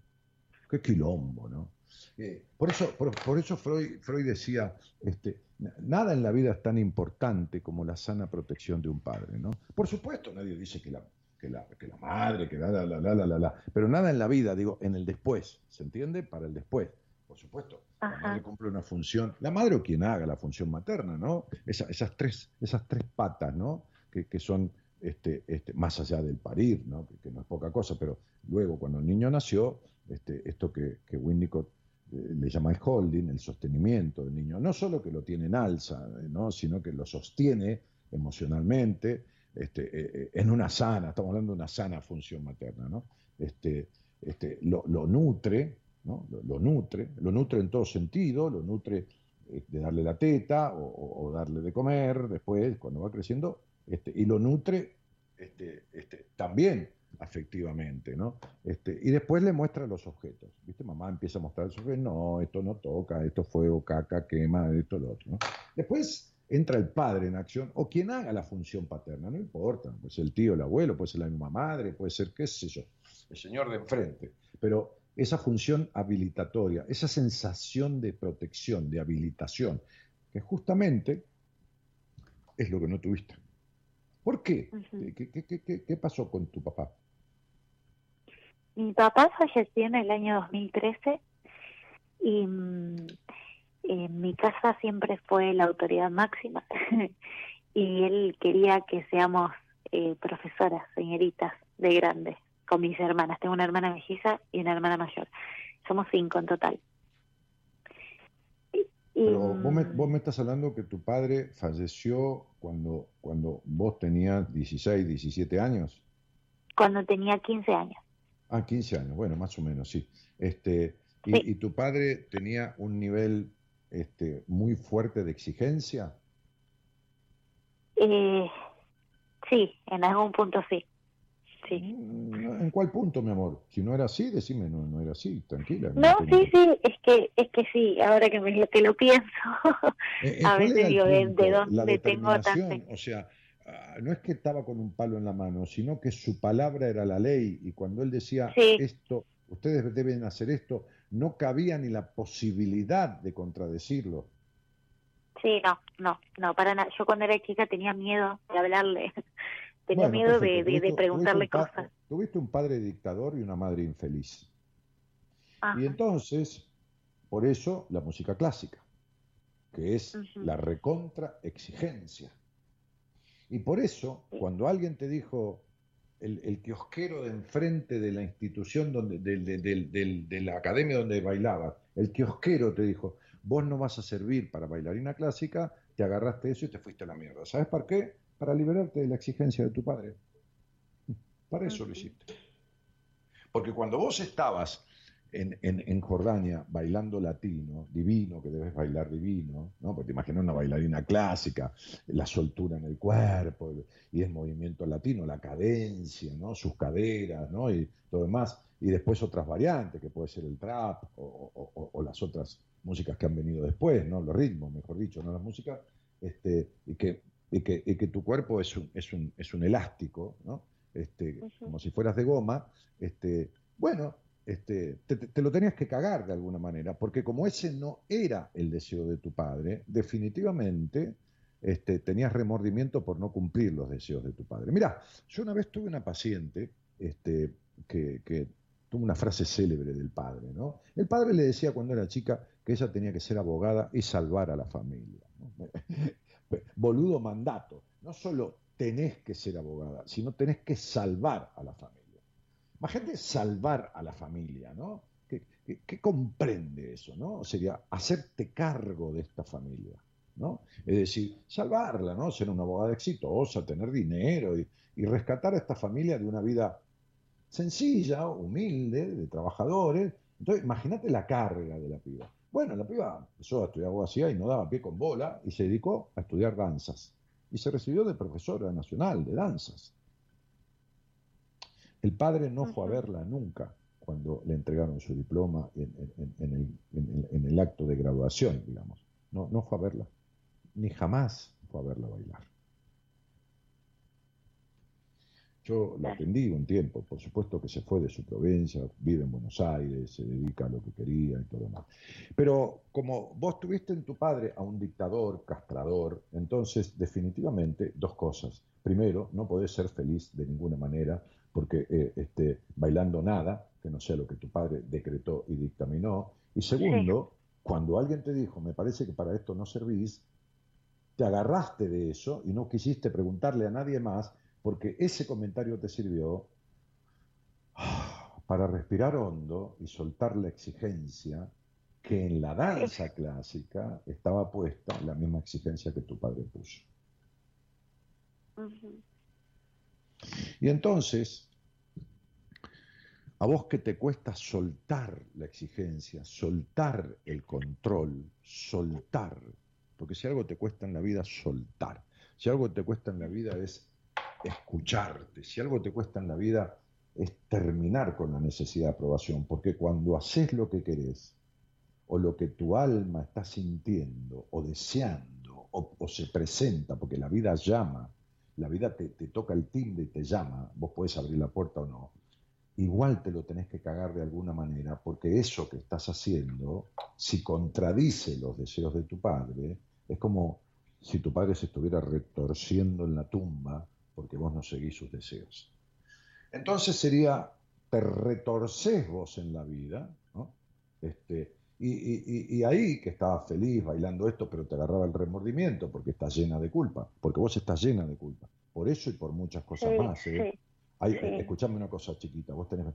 Qué quilombo, ¿no? Eh, por eso, por, eso Freud, Freud decía, este, nada en la vida es tan importante como la sana protección de un padre, ¿no? Por supuesto, nadie dice que la, que la, que la madre, que la, la, la, la, la, la, pero nada en la vida, digo, en el después, ¿se entiende? Para el después. Por supuesto, la madre cumple una función, la madre o quien haga la función materna, ¿no? esas, tres, esas tres patas, ¿no? Que, que son este, este, más allá del parir, ¿no? Que, no es poca cosa, pero luego cuando el niño nació, este, esto que, que Winnicott le llama el holding, el sostenimiento del niño, no solo que lo tiene en alza, ¿no? sino que lo sostiene emocionalmente este, eh, eh, en una sana, estamos hablando de una sana función materna, ¿no? este, este, lo, nutre, ¿no? Lo, nutre, lo nutre en todo sentido, lo nutre de darle la teta o, darle de comer después, cuando va creciendo, este, y lo nutre este, este, también afectivamente, ¿no? Este, y después le muestra los objetos, ¿viste? Mamá empieza a mostrar los objetos, no, esto no toca, esto fuego, caca, quema, esto, lo otro, ¿no? Después entra el padre en acción, o quien haga la función paterna, no importa, puede ser el tío, el abuelo, puede ser la misma madre, puede ser, qué sé yo, el señor de enfrente, pero esa función habilitatoria, esa sensación de protección, de habilitación, que justamente es lo que no tuviste. ¿Por qué? qué pasó con tu papá?
Mi papá falleció en el año 2013 y mm, en mi casa siempre fue la autoridad máxima y él quería que seamos eh, profesoras, señoritas de grande, con mis hermanas. Tengo una hermana melliza y una hermana mayor. somos cinco en total.
Pero vos me, vos me, estás hablando que tu padre falleció cuando, cuando vos tenías 16, 17 años.
Cuando tenía 15 años.
Ah, 15 años, bueno, más o menos, sí. Este, y, y, tu padre tenía un nivel este, muy fuerte de exigencia?
Eh, sí, en algún punto sí. sí.
Mm, ¿En cuál punto, mi amor? Si no era así, decime, no, no era así, tranquila.
No, sí, sí, es que, es que sí, ahora que, me, que lo pienso, eh, eh, a veces digo, de, de, dónde tengo tanto...
O sea, no es que estaba con un palo en la mano, sino que su palabra era la ley y cuando él decía esto, ustedes deben hacer esto, no cabía ni la posibilidad de contradecirlo.
Sí, no, no, no, para nada. Yo cuando era chica tenía miedo de hablarle, tenía miedo de, de, preguntarle cosas.
Tuviste un padre dictador y una madre infeliz. Y entonces, por eso la música clásica, que es la recontra exigencia. Y por eso, cuando alguien te dijo, el, kiosquero de enfrente de la institución, donde, de, la academia donde bailaba, el kiosquero te dijo, vos no vas a servir para bailarina clásica, te agarraste eso y te fuiste a la mierda. ¿Sabes por qué? Para liberarte de la exigencia de tu padre. Para eso lo hiciste. Porque cuando vos estabas en, en, Jordania bailando latino, divino, que debes bailar divino, ¿no? Porque te imaginas una bailarina clásica, la soltura en el cuerpo y el movimiento latino, la cadencia, ¿no? Sus caderas, ¿no? Y todo demás. Y después otras variantes, que puede ser el trap o, las otras músicas que han venido después, ¿no? Los ritmos, mejor dicho, ¿no? La música, este, y que, y que, y que tu cuerpo es un, es un, es un elástico, ¿no? Este, como si fueras de goma, este, bueno, este, te, lo tenías que cagar de alguna manera, porque como ese no era el deseo de tu padre, definitivamente este, tenías remordimiento por no cumplir los deseos de tu padre. Mira, yo una vez tuve una paciente este, que, tuvo una frase célebre del padre, ¿no? El padre le decía cuando era chica que ella tenía que ser abogada y salvar a la familia. Boludo mandato, no solo tenés que ser abogada, sino tenés que salvar a la familia. Imagínate salvar a la familia, ¿no? ¿Qué, comprende eso, no? Sería hacerte cargo de esta familia, ¿no? Es decir, salvarla, ¿no? Ser una abogada exitosa, tener dinero y, rescatar a esta familia de una vida sencilla, humilde, de trabajadores. Entonces, imagínate la carga de la piba. Bueno, la piba empezó a estudiar abogacía y no daba pie con bola y se dedicó a estudiar danzas. Y se recibió de profesora nacional de danzas. El padre no fue a verla nunca cuando le entregaron su diploma en, el, acto de graduación, digamos. No, no fue a verla, ni jamás fue a verla bailar. Yo la atendí un tiempo, por supuesto que se fue de su provincia, vive en Buenos Aires, se dedica a lo que quería y todo más. Pero como vos tuviste en tu padre a un dictador, castrador, entonces definitivamente dos cosas. Primero, no podés ser feliz de ninguna manera porque eh, este, bailando nada, que no sea lo que tu padre decretó y dictaminó. Y segundo, cuando alguien te dijo, me parece que para esto no servís, te agarraste de eso y no quisiste preguntarle a nadie más, porque ese comentario te sirvió ah, para respirar hondo y soltar la exigencia que en la danza clásica estaba puesta la misma exigencia que tu padre puso. Y entonces, a vos que te cuesta soltar la exigencia, soltar el control, soltar, porque si algo te cuesta en la vida, soltar. Si algo te cuesta en la vida es escucharte, si algo te cuesta en la vida es terminar con la necesidad de aprobación, porque cuando haces lo que querés, o lo que tu alma está sintiendo, o deseando, o, se presenta, porque la vida llama, la vida te, toca el timbre y te llama, vos podés abrir la puerta o no, igual te lo tenés que cagar de alguna manera, porque eso que estás haciendo, si contradice los deseos de tu padre, es como si tu padre se estuviera retorciendo en la tumba porque vos no seguís sus deseos. Entonces sería, te retorcés vos en la vida, ¿no? Este, y, y, ahí que estabas feliz bailando esto, pero te agarraba el remordimiento porque estás llena de culpa, porque vos estás llena de culpa. Por eso y por muchas cosas más. ¿eh? Escuchame una cosa chiquita, vos tenés...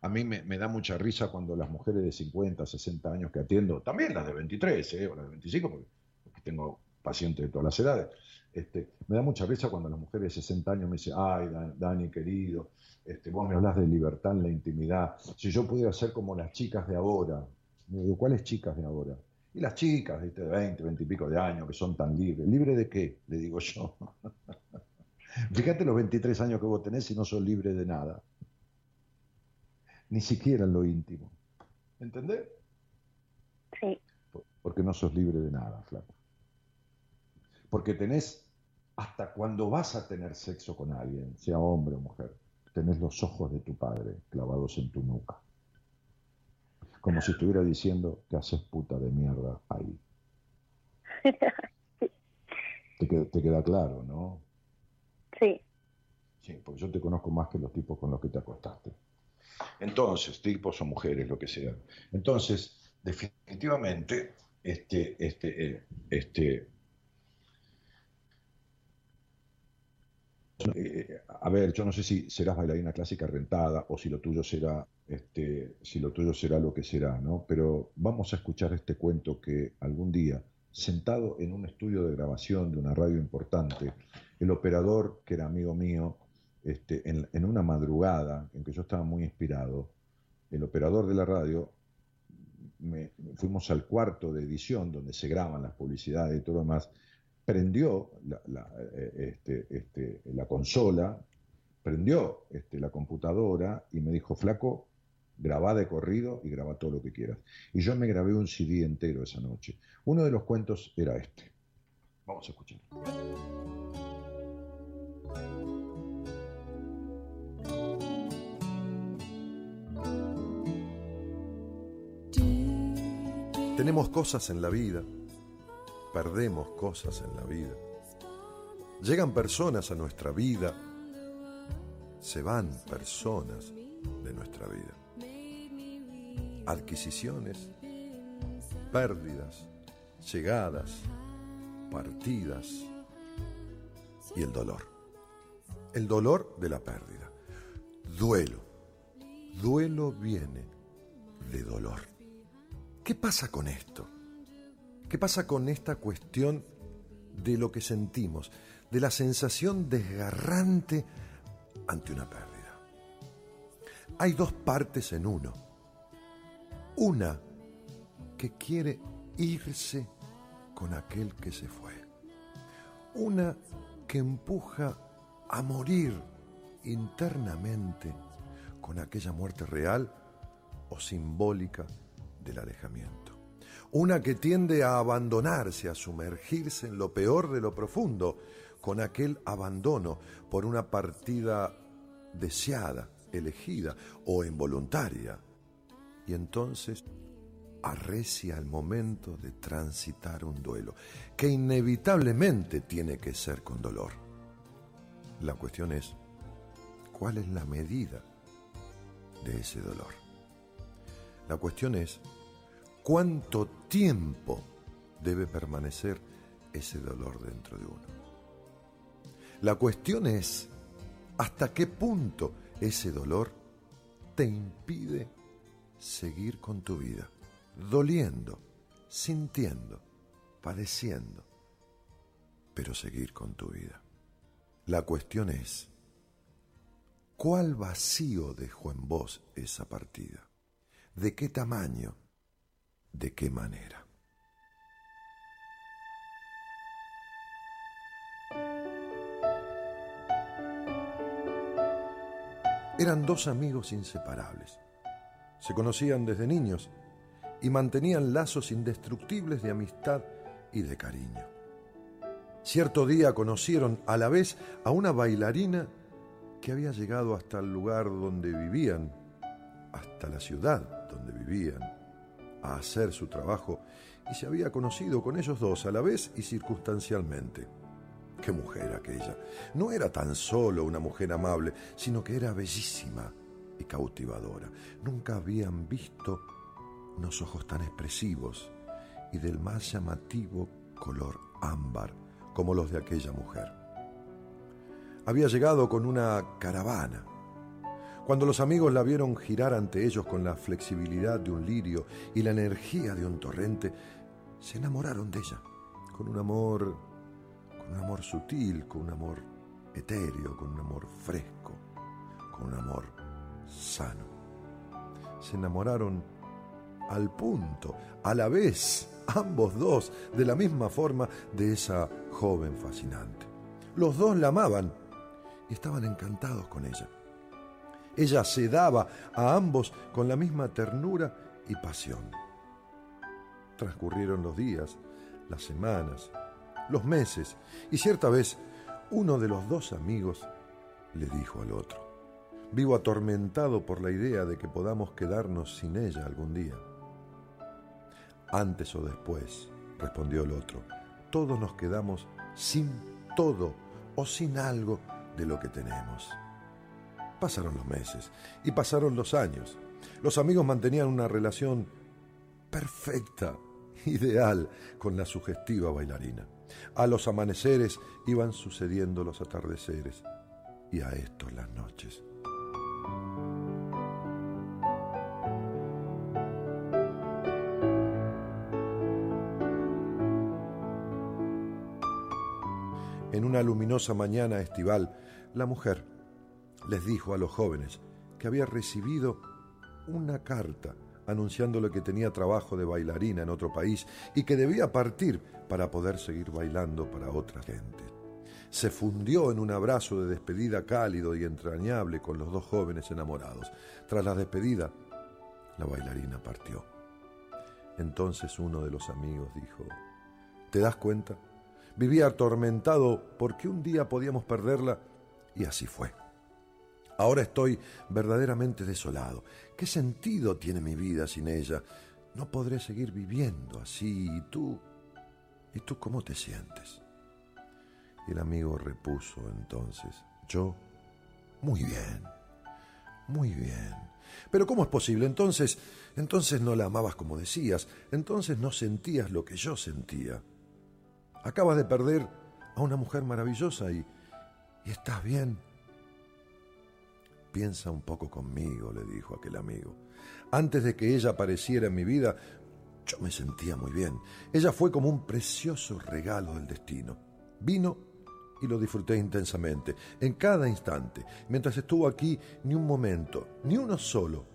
A mí me, da mucha risa cuando las mujeres de 50, 60 años que atiendo, también las de 23 ¿eh? o las de 25, porque, tengo pacientes de todas las edades, este, me da mucha risa cuando las mujeres de 60 años me dicen, ay, Dani, querido, este, vos me hablas de libertad en la intimidad, si yo pudiera ser como las chicas de ahora. Digo, ¿cuáles chicas de ahora? Y las chicas de 20, 20 y pico de años que son tan libres. ¿Libre de qué? Le digo yo. Fíjate los 23 años que vos tenés y no sos libre de nada. Ni siquiera en lo íntimo. ¿Entendés?
Sí.
Porque no sos libre de nada, flaco. Porque tenés, hasta cuando vas a tener sexo con alguien, sea hombre o mujer, tenés los ojos de tu padre clavados en tu nuca. Como si estuviera diciendo que haces puta de mierda ahí. te queda claro, ¿no?
Sí.
Sí, porque yo te conozco más que los tipos con los que te acostaste. Entonces, tipos o mujeres, lo que sea. Entonces, definitivamente, este, este, eh, este, eh, a ver, yo no sé si serás bailarina clásica rentada o si lo tuyo será, este, si lo tuyo será lo que será, ¿no? Pero vamos a escuchar este cuento que algún día, sentado en un estudio de grabación de una radio importante, el operador, que era amigo mío, este, en, una madrugada en que yo estaba muy inspirado, el operador de la radio, fuimos al cuarto de edición donde se graban las publicidades y todo lo demás, prendió la, eh, este, este, la consola, prendió este, la computadora y me dijo, flaco, grabá de corrido y graba todo lo que quieras. Y yo me grabé un CD entero esa noche. Uno de los cuentos era este. Vamos a escuchar.
Tenemos cosas en la vida, perdemos cosas en la vida. Llegan personas a nuestra vida, se van personas de nuestra vida. Adquisiciones, pérdidas, llegadas, partidas y el dolor. El dolor de la pérdida. Duelo. Duelo viene de dolor. ¿Qué pasa con esto? ¿Qué pasa con esta cuestión de lo que sentimos, de la sensación desgarrante ante una pérdida? Hay dos partes en uno. Una que quiere irse con aquel que se fue. Una que empuja a morir internamente con aquella muerte real o simbólica del alejamiento. Una que tiende a abandonarse, a sumergirse en lo peor de lo profundo, con aquel abandono por una partida deseada, elegida o involuntaria. Y entonces arrecia el momento de transitar un duelo, que inevitablemente tiene que ser con dolor. La cuestión es, ¿cuál es la medida de ese dolor? La cuestión es cuánto tiempo debe permanecer ese dolor dentro de uno. La cuestión es hasta qué punto ese dolor te impide seguir con tu vida, doliendo, sintiendo, padeciendo, pero seguir con tu vida. La cuestión es, ¿cuál vacío dejó en vos esa partida? de qué tamaño, de qué manera. Eran dos amigos inseparables. Se conocían desde niños y mantenían lazos indestructibles de amistad y de cariño. Cierto día conocieron a la vez a una bailarina que había llegado hasta el lugar donde vivían, hasta la ciudad donde vivían, a hacer su trabajo y se había conocido con ellos dos a la vez y circunstancialmente. Qué mujer aquella. No era tan solo una mujer amable, sino que era bellísima y cautivadora. Nunca habían visto unos ojos tan expresivos y del más llamativo color ámbar como los de aquella mujer. Había llegado con una caravana, Cuando los amigos la vieron girar ante ellos con la flexibilidad de un lirio y la energía de un torrente, se enamoraron de ella, con un amor, con un amor sutil, con un amor etéreo, con un amor fresco, con un amor sano. Se enamoraron al punto, a la vez, ambos dos, de la misma forma, de esa joven fascinante. Los dos la amaban y estaban encantados con ella. Ella se daba a ambos con la misma ternura y pasión. Transcurrieron los días, las semanas, los meses, y cierta vez uno de los dos amigos le dijo al otro, vivo atormentado por la idea de que podamos quedarnos sin ella algún día. Antes o después, respondió el otro, todos nos quedamos sin todo o sin algo de lo que tenemos. Pasaron los meses y pasaron los años. Los amigos mantenían una relación perfecta, ideal, con la sugestiva bailarina. A los amaneceres iban sucediendo los atardeceres y a estos las noches. En una luminosa mañana estival, la mujer les dijo a los jóvenes que había recibido una carta anunciándole que tenía trabajo de bailarina en otro país y que debía partir para poder seguir bailando para otra gente. Se fundió en un abrazo de despedida cálido y entrañable con los dos jóvenes enamorados. Tras la despedida, la bailarina partió. Entonces uno de los amigos dijo, ¿te das cuenta? Vivía atormentado porque un día podíamos perderla y así fue. Ahora estoy verdaderamente desolado. ¿Qué sentido tiene mi vida sin ella? No podré seguir viviendo así. ¿Y tú? ¿Y tú cómo te sientes? El amigo repuso entonces, yo, muy bien, muy bien. Pero ¿cómo es posible? Entonces, entonces no la amabas como decías, entonces no sentías lo que yo sentía. Acabas de perder a una mujer maravillosa y, y estás bien. Piensa un poco conmigo, le dijo aquel amigo. Antes de que ella apareciera en mi vida, yo me sentía muy bien. Ella fue como un precioso regalo del destino. Vino y lo disfruté intensamente, en cada instante. Mientras estuvo aquí, ni un momento, ni uno solo,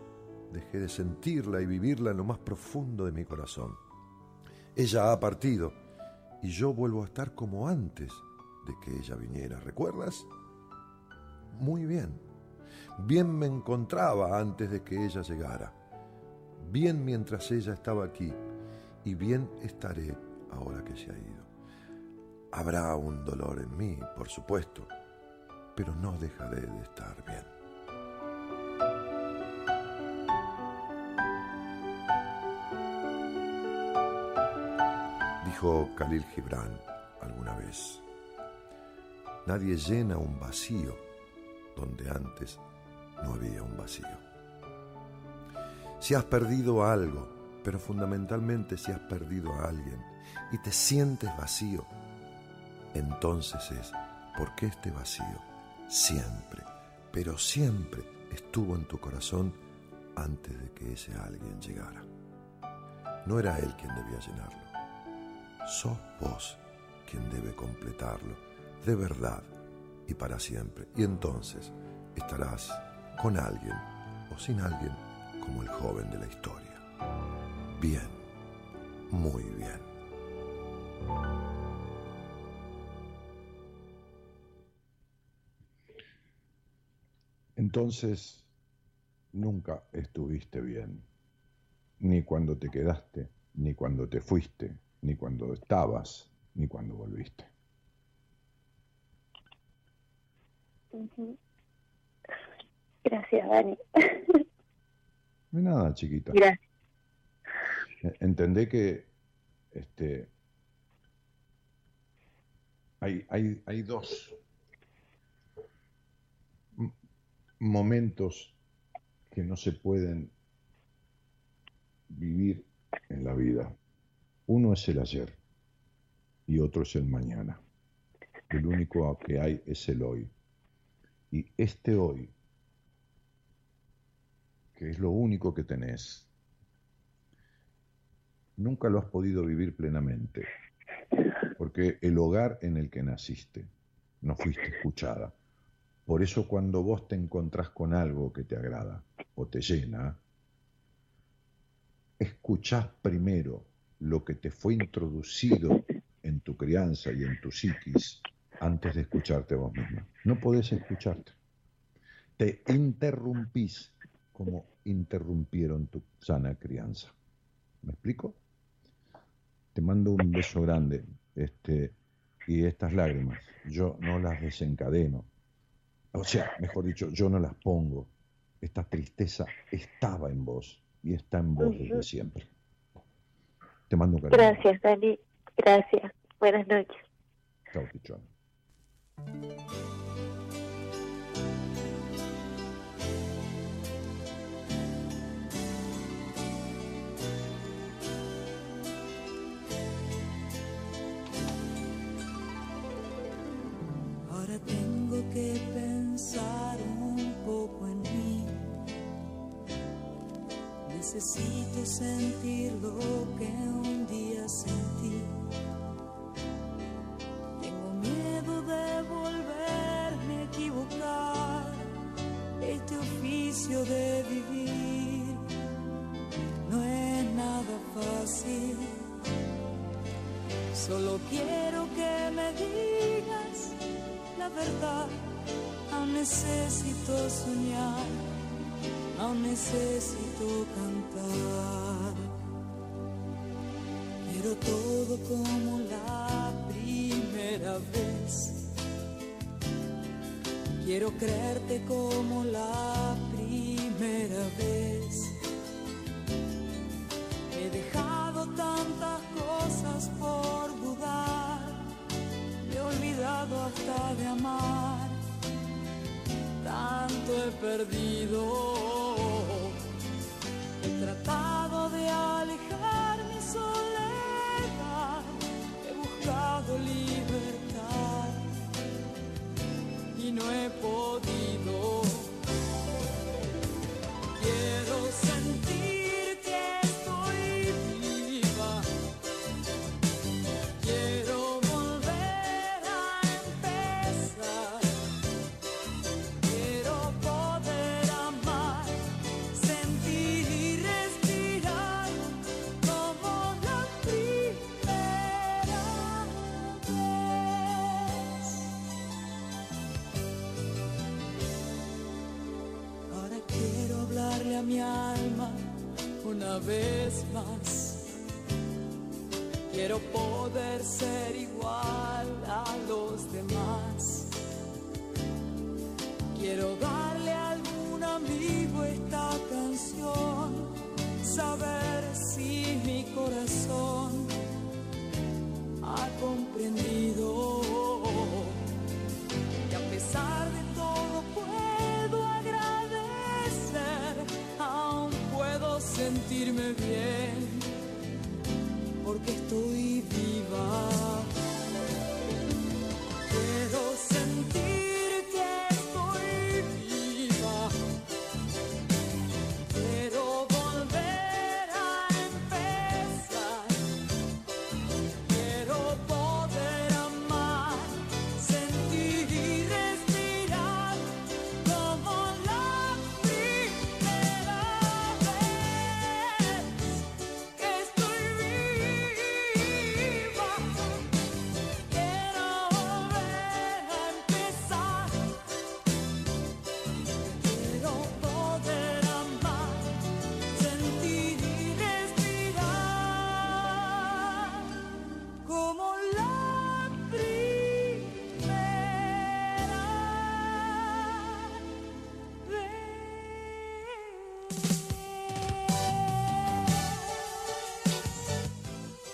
dejé de sentirla y vivirla en lo más profundo de mi corazón. Ella ha partido y yo vuelvo a estar como antes de que ella viniera. ¿Recuerdas? Muy bien. Bien me encontraba antes de que ella llegara. Bien mientras ella estaba aquí. Y bien estaré ahora que se ha ido. Habrá un dolor en mí, por supuesto, pero no dejaré de estar bien. Dijo Khalil Gibran alguna vez, nadie llena un vacío donde antes no había un vacío. Si has perdido algo, pero fundamentalmente si has perdido a alguien y te sientes vacío, entonces es porque este vacío siempre, pero siempre estuvo en tu corazón antes de que ese alguien llegara. No era él quien debía llenarlo. Sos vos quien debe completarlo, de verdad y para siempre. Y entonces estarás con alguien o sin alguien como el joven de la historia. Bien, muy bien.
Entonces, nunca estuviste bien, ni cuando te quedaste, ni cuando te fuiste, ni cuando estabas, ni cuando volviste.
Gracias, Dani.
No hay nada, chiquita.
Gracias.
Entendé que este, hay, hay, hay dos momentos que no se pueden vivir en la vida. Uno es el ayer y otro es el mañana. El único que hay es el hoy. Y este hoy
que es lo único que tenés, nunca lo has podido vivir plenamente, porque el hogar en el que naciste no fuiste escuchada. Por eso cuando vos te encontrás con algo que te agrada o te llena, escuchás primero lo que te fue introducido en tu crianza y en tu psiquis antes de escucharte vos misma. No podés escucharte. Te interrumpís como interrumpieron tu sana crianza. ¿Me explico? Te mando un beso grande. Este, y estas lágrimas, yo no las desencadeno. O sea, mejor dicho, yo no las pongo. Esta tristeza estaba en vos y está en vos desde siempre. Te mando un cariño.
Gracias, Dani. Gracias. Buenas noches.
Chao, Tichón.
Necesito sentir lo que un día sentí. Tengo miedo de volverme a equivocar. Este oficio de vivir no es nada fácil. Solo quiero que me digas la verdad. Aún necesito soñar, aún necesito cantar. Quiero todo como la primera vez. Quiero creerte como la primera vez. He dejado tantas cosas por dudar. He olvidado hasta de amar. Tanto he perdido. No he podido.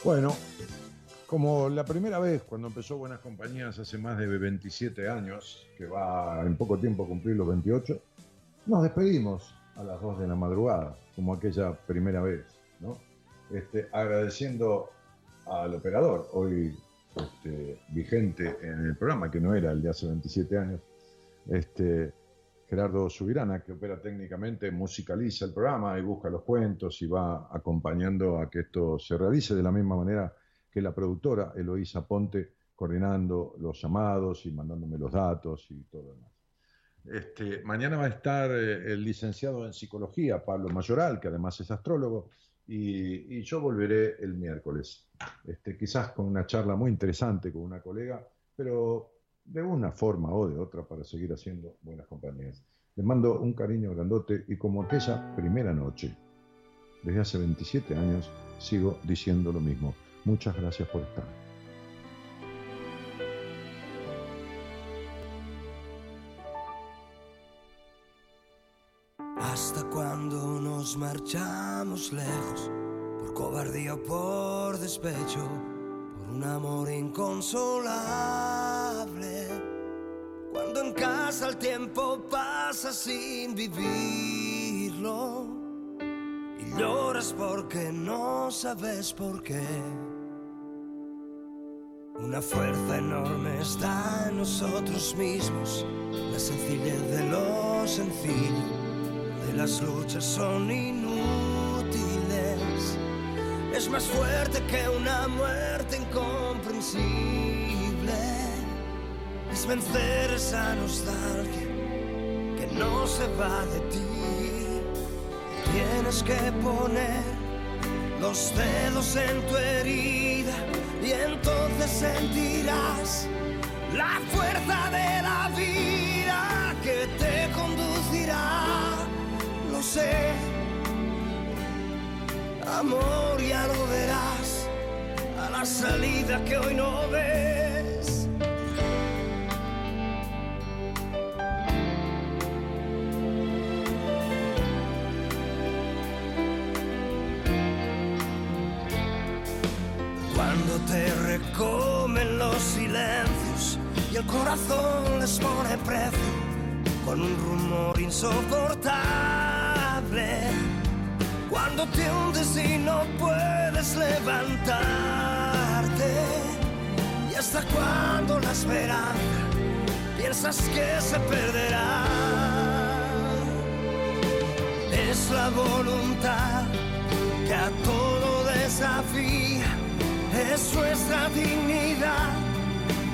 Bueno, como la primera vez cuando empezó Buenas Compañías hace más de 27 años, que va en poco tiempo a cumplir los 28, nos despedimos a las 2 de la madrugada, como aquella primera vez, ¿no? Este, agradeciendo al operador, hoy este, vigente en el programa, que no era el de hace 27 años, este, Gerardo Subirana, que opera técnicamente, musicaliza el programa y busca los cuentos y va acompañando a que esto se realice de la misma manera que la productora Eloísa Ponte, coordinando los llamados y mandándome los datos y todo lo. Este, mañana va a estar eh, el licenciado en psicología, Pablo Mayoral, que además es astrólogo, y, yo volveré el miércoles, este, quizás con una charla muy interesante con una colega, pero de una forma o de otra para seguir haciendo buenas compañías. Les mando un cariño grandote y como aquella primera noche, desde hace 27 años, sigo diciendo lo mismo. Muchas gracias por estar.
Hasta cuando nos marchamos lejos, por cobardía o por despecho, por un amor inconsolable. Casa el tiempo pasa sin vivirlo y lloras porque no sabes por qué. Una fuerza enorme está en nosotros mismos, la sencillez de lo sencillo, de las luchas son inútiles. Es más fuerte que una muerte incomprensible. Es vencer esa nostalgia que no se va de ti. Tienes que poner los dedos en tu herida y entonces sentirás la fuerza de la vida que te conducirá. Lo sé, amor, ya lo verás a la salida que hoy no ves. Y el corazón les pone precio con un rumor insoportable. Cuando te hundes y no puedes levantarte. Y hasta cuando la esperanza piensas que se perderá. Es la voluntad que a todo desafía es nuestra dignidad,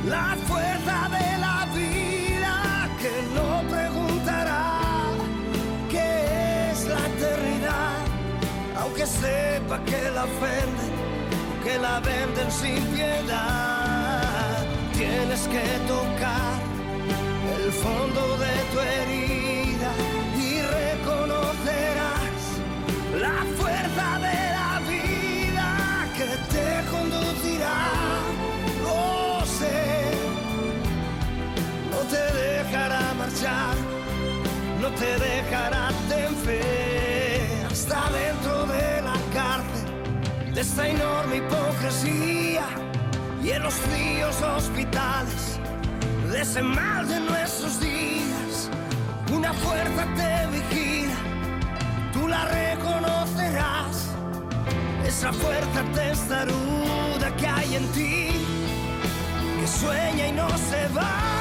la fuerza de la vida que no preguntará qué es la eternidad, aunque sepa que la ofenden, que la venden sin piedad. Tienes que tocar el fondo de tu herida te dejará ten fe hasta dentro de la cárcel de esta enorme hipocresía. Y en los fríos hospitales de ese mal de nuestros días. Una fuerza te vigila, tú la reconocerás. Esa fuerza testaruda que hay en ti, que sueña y no se va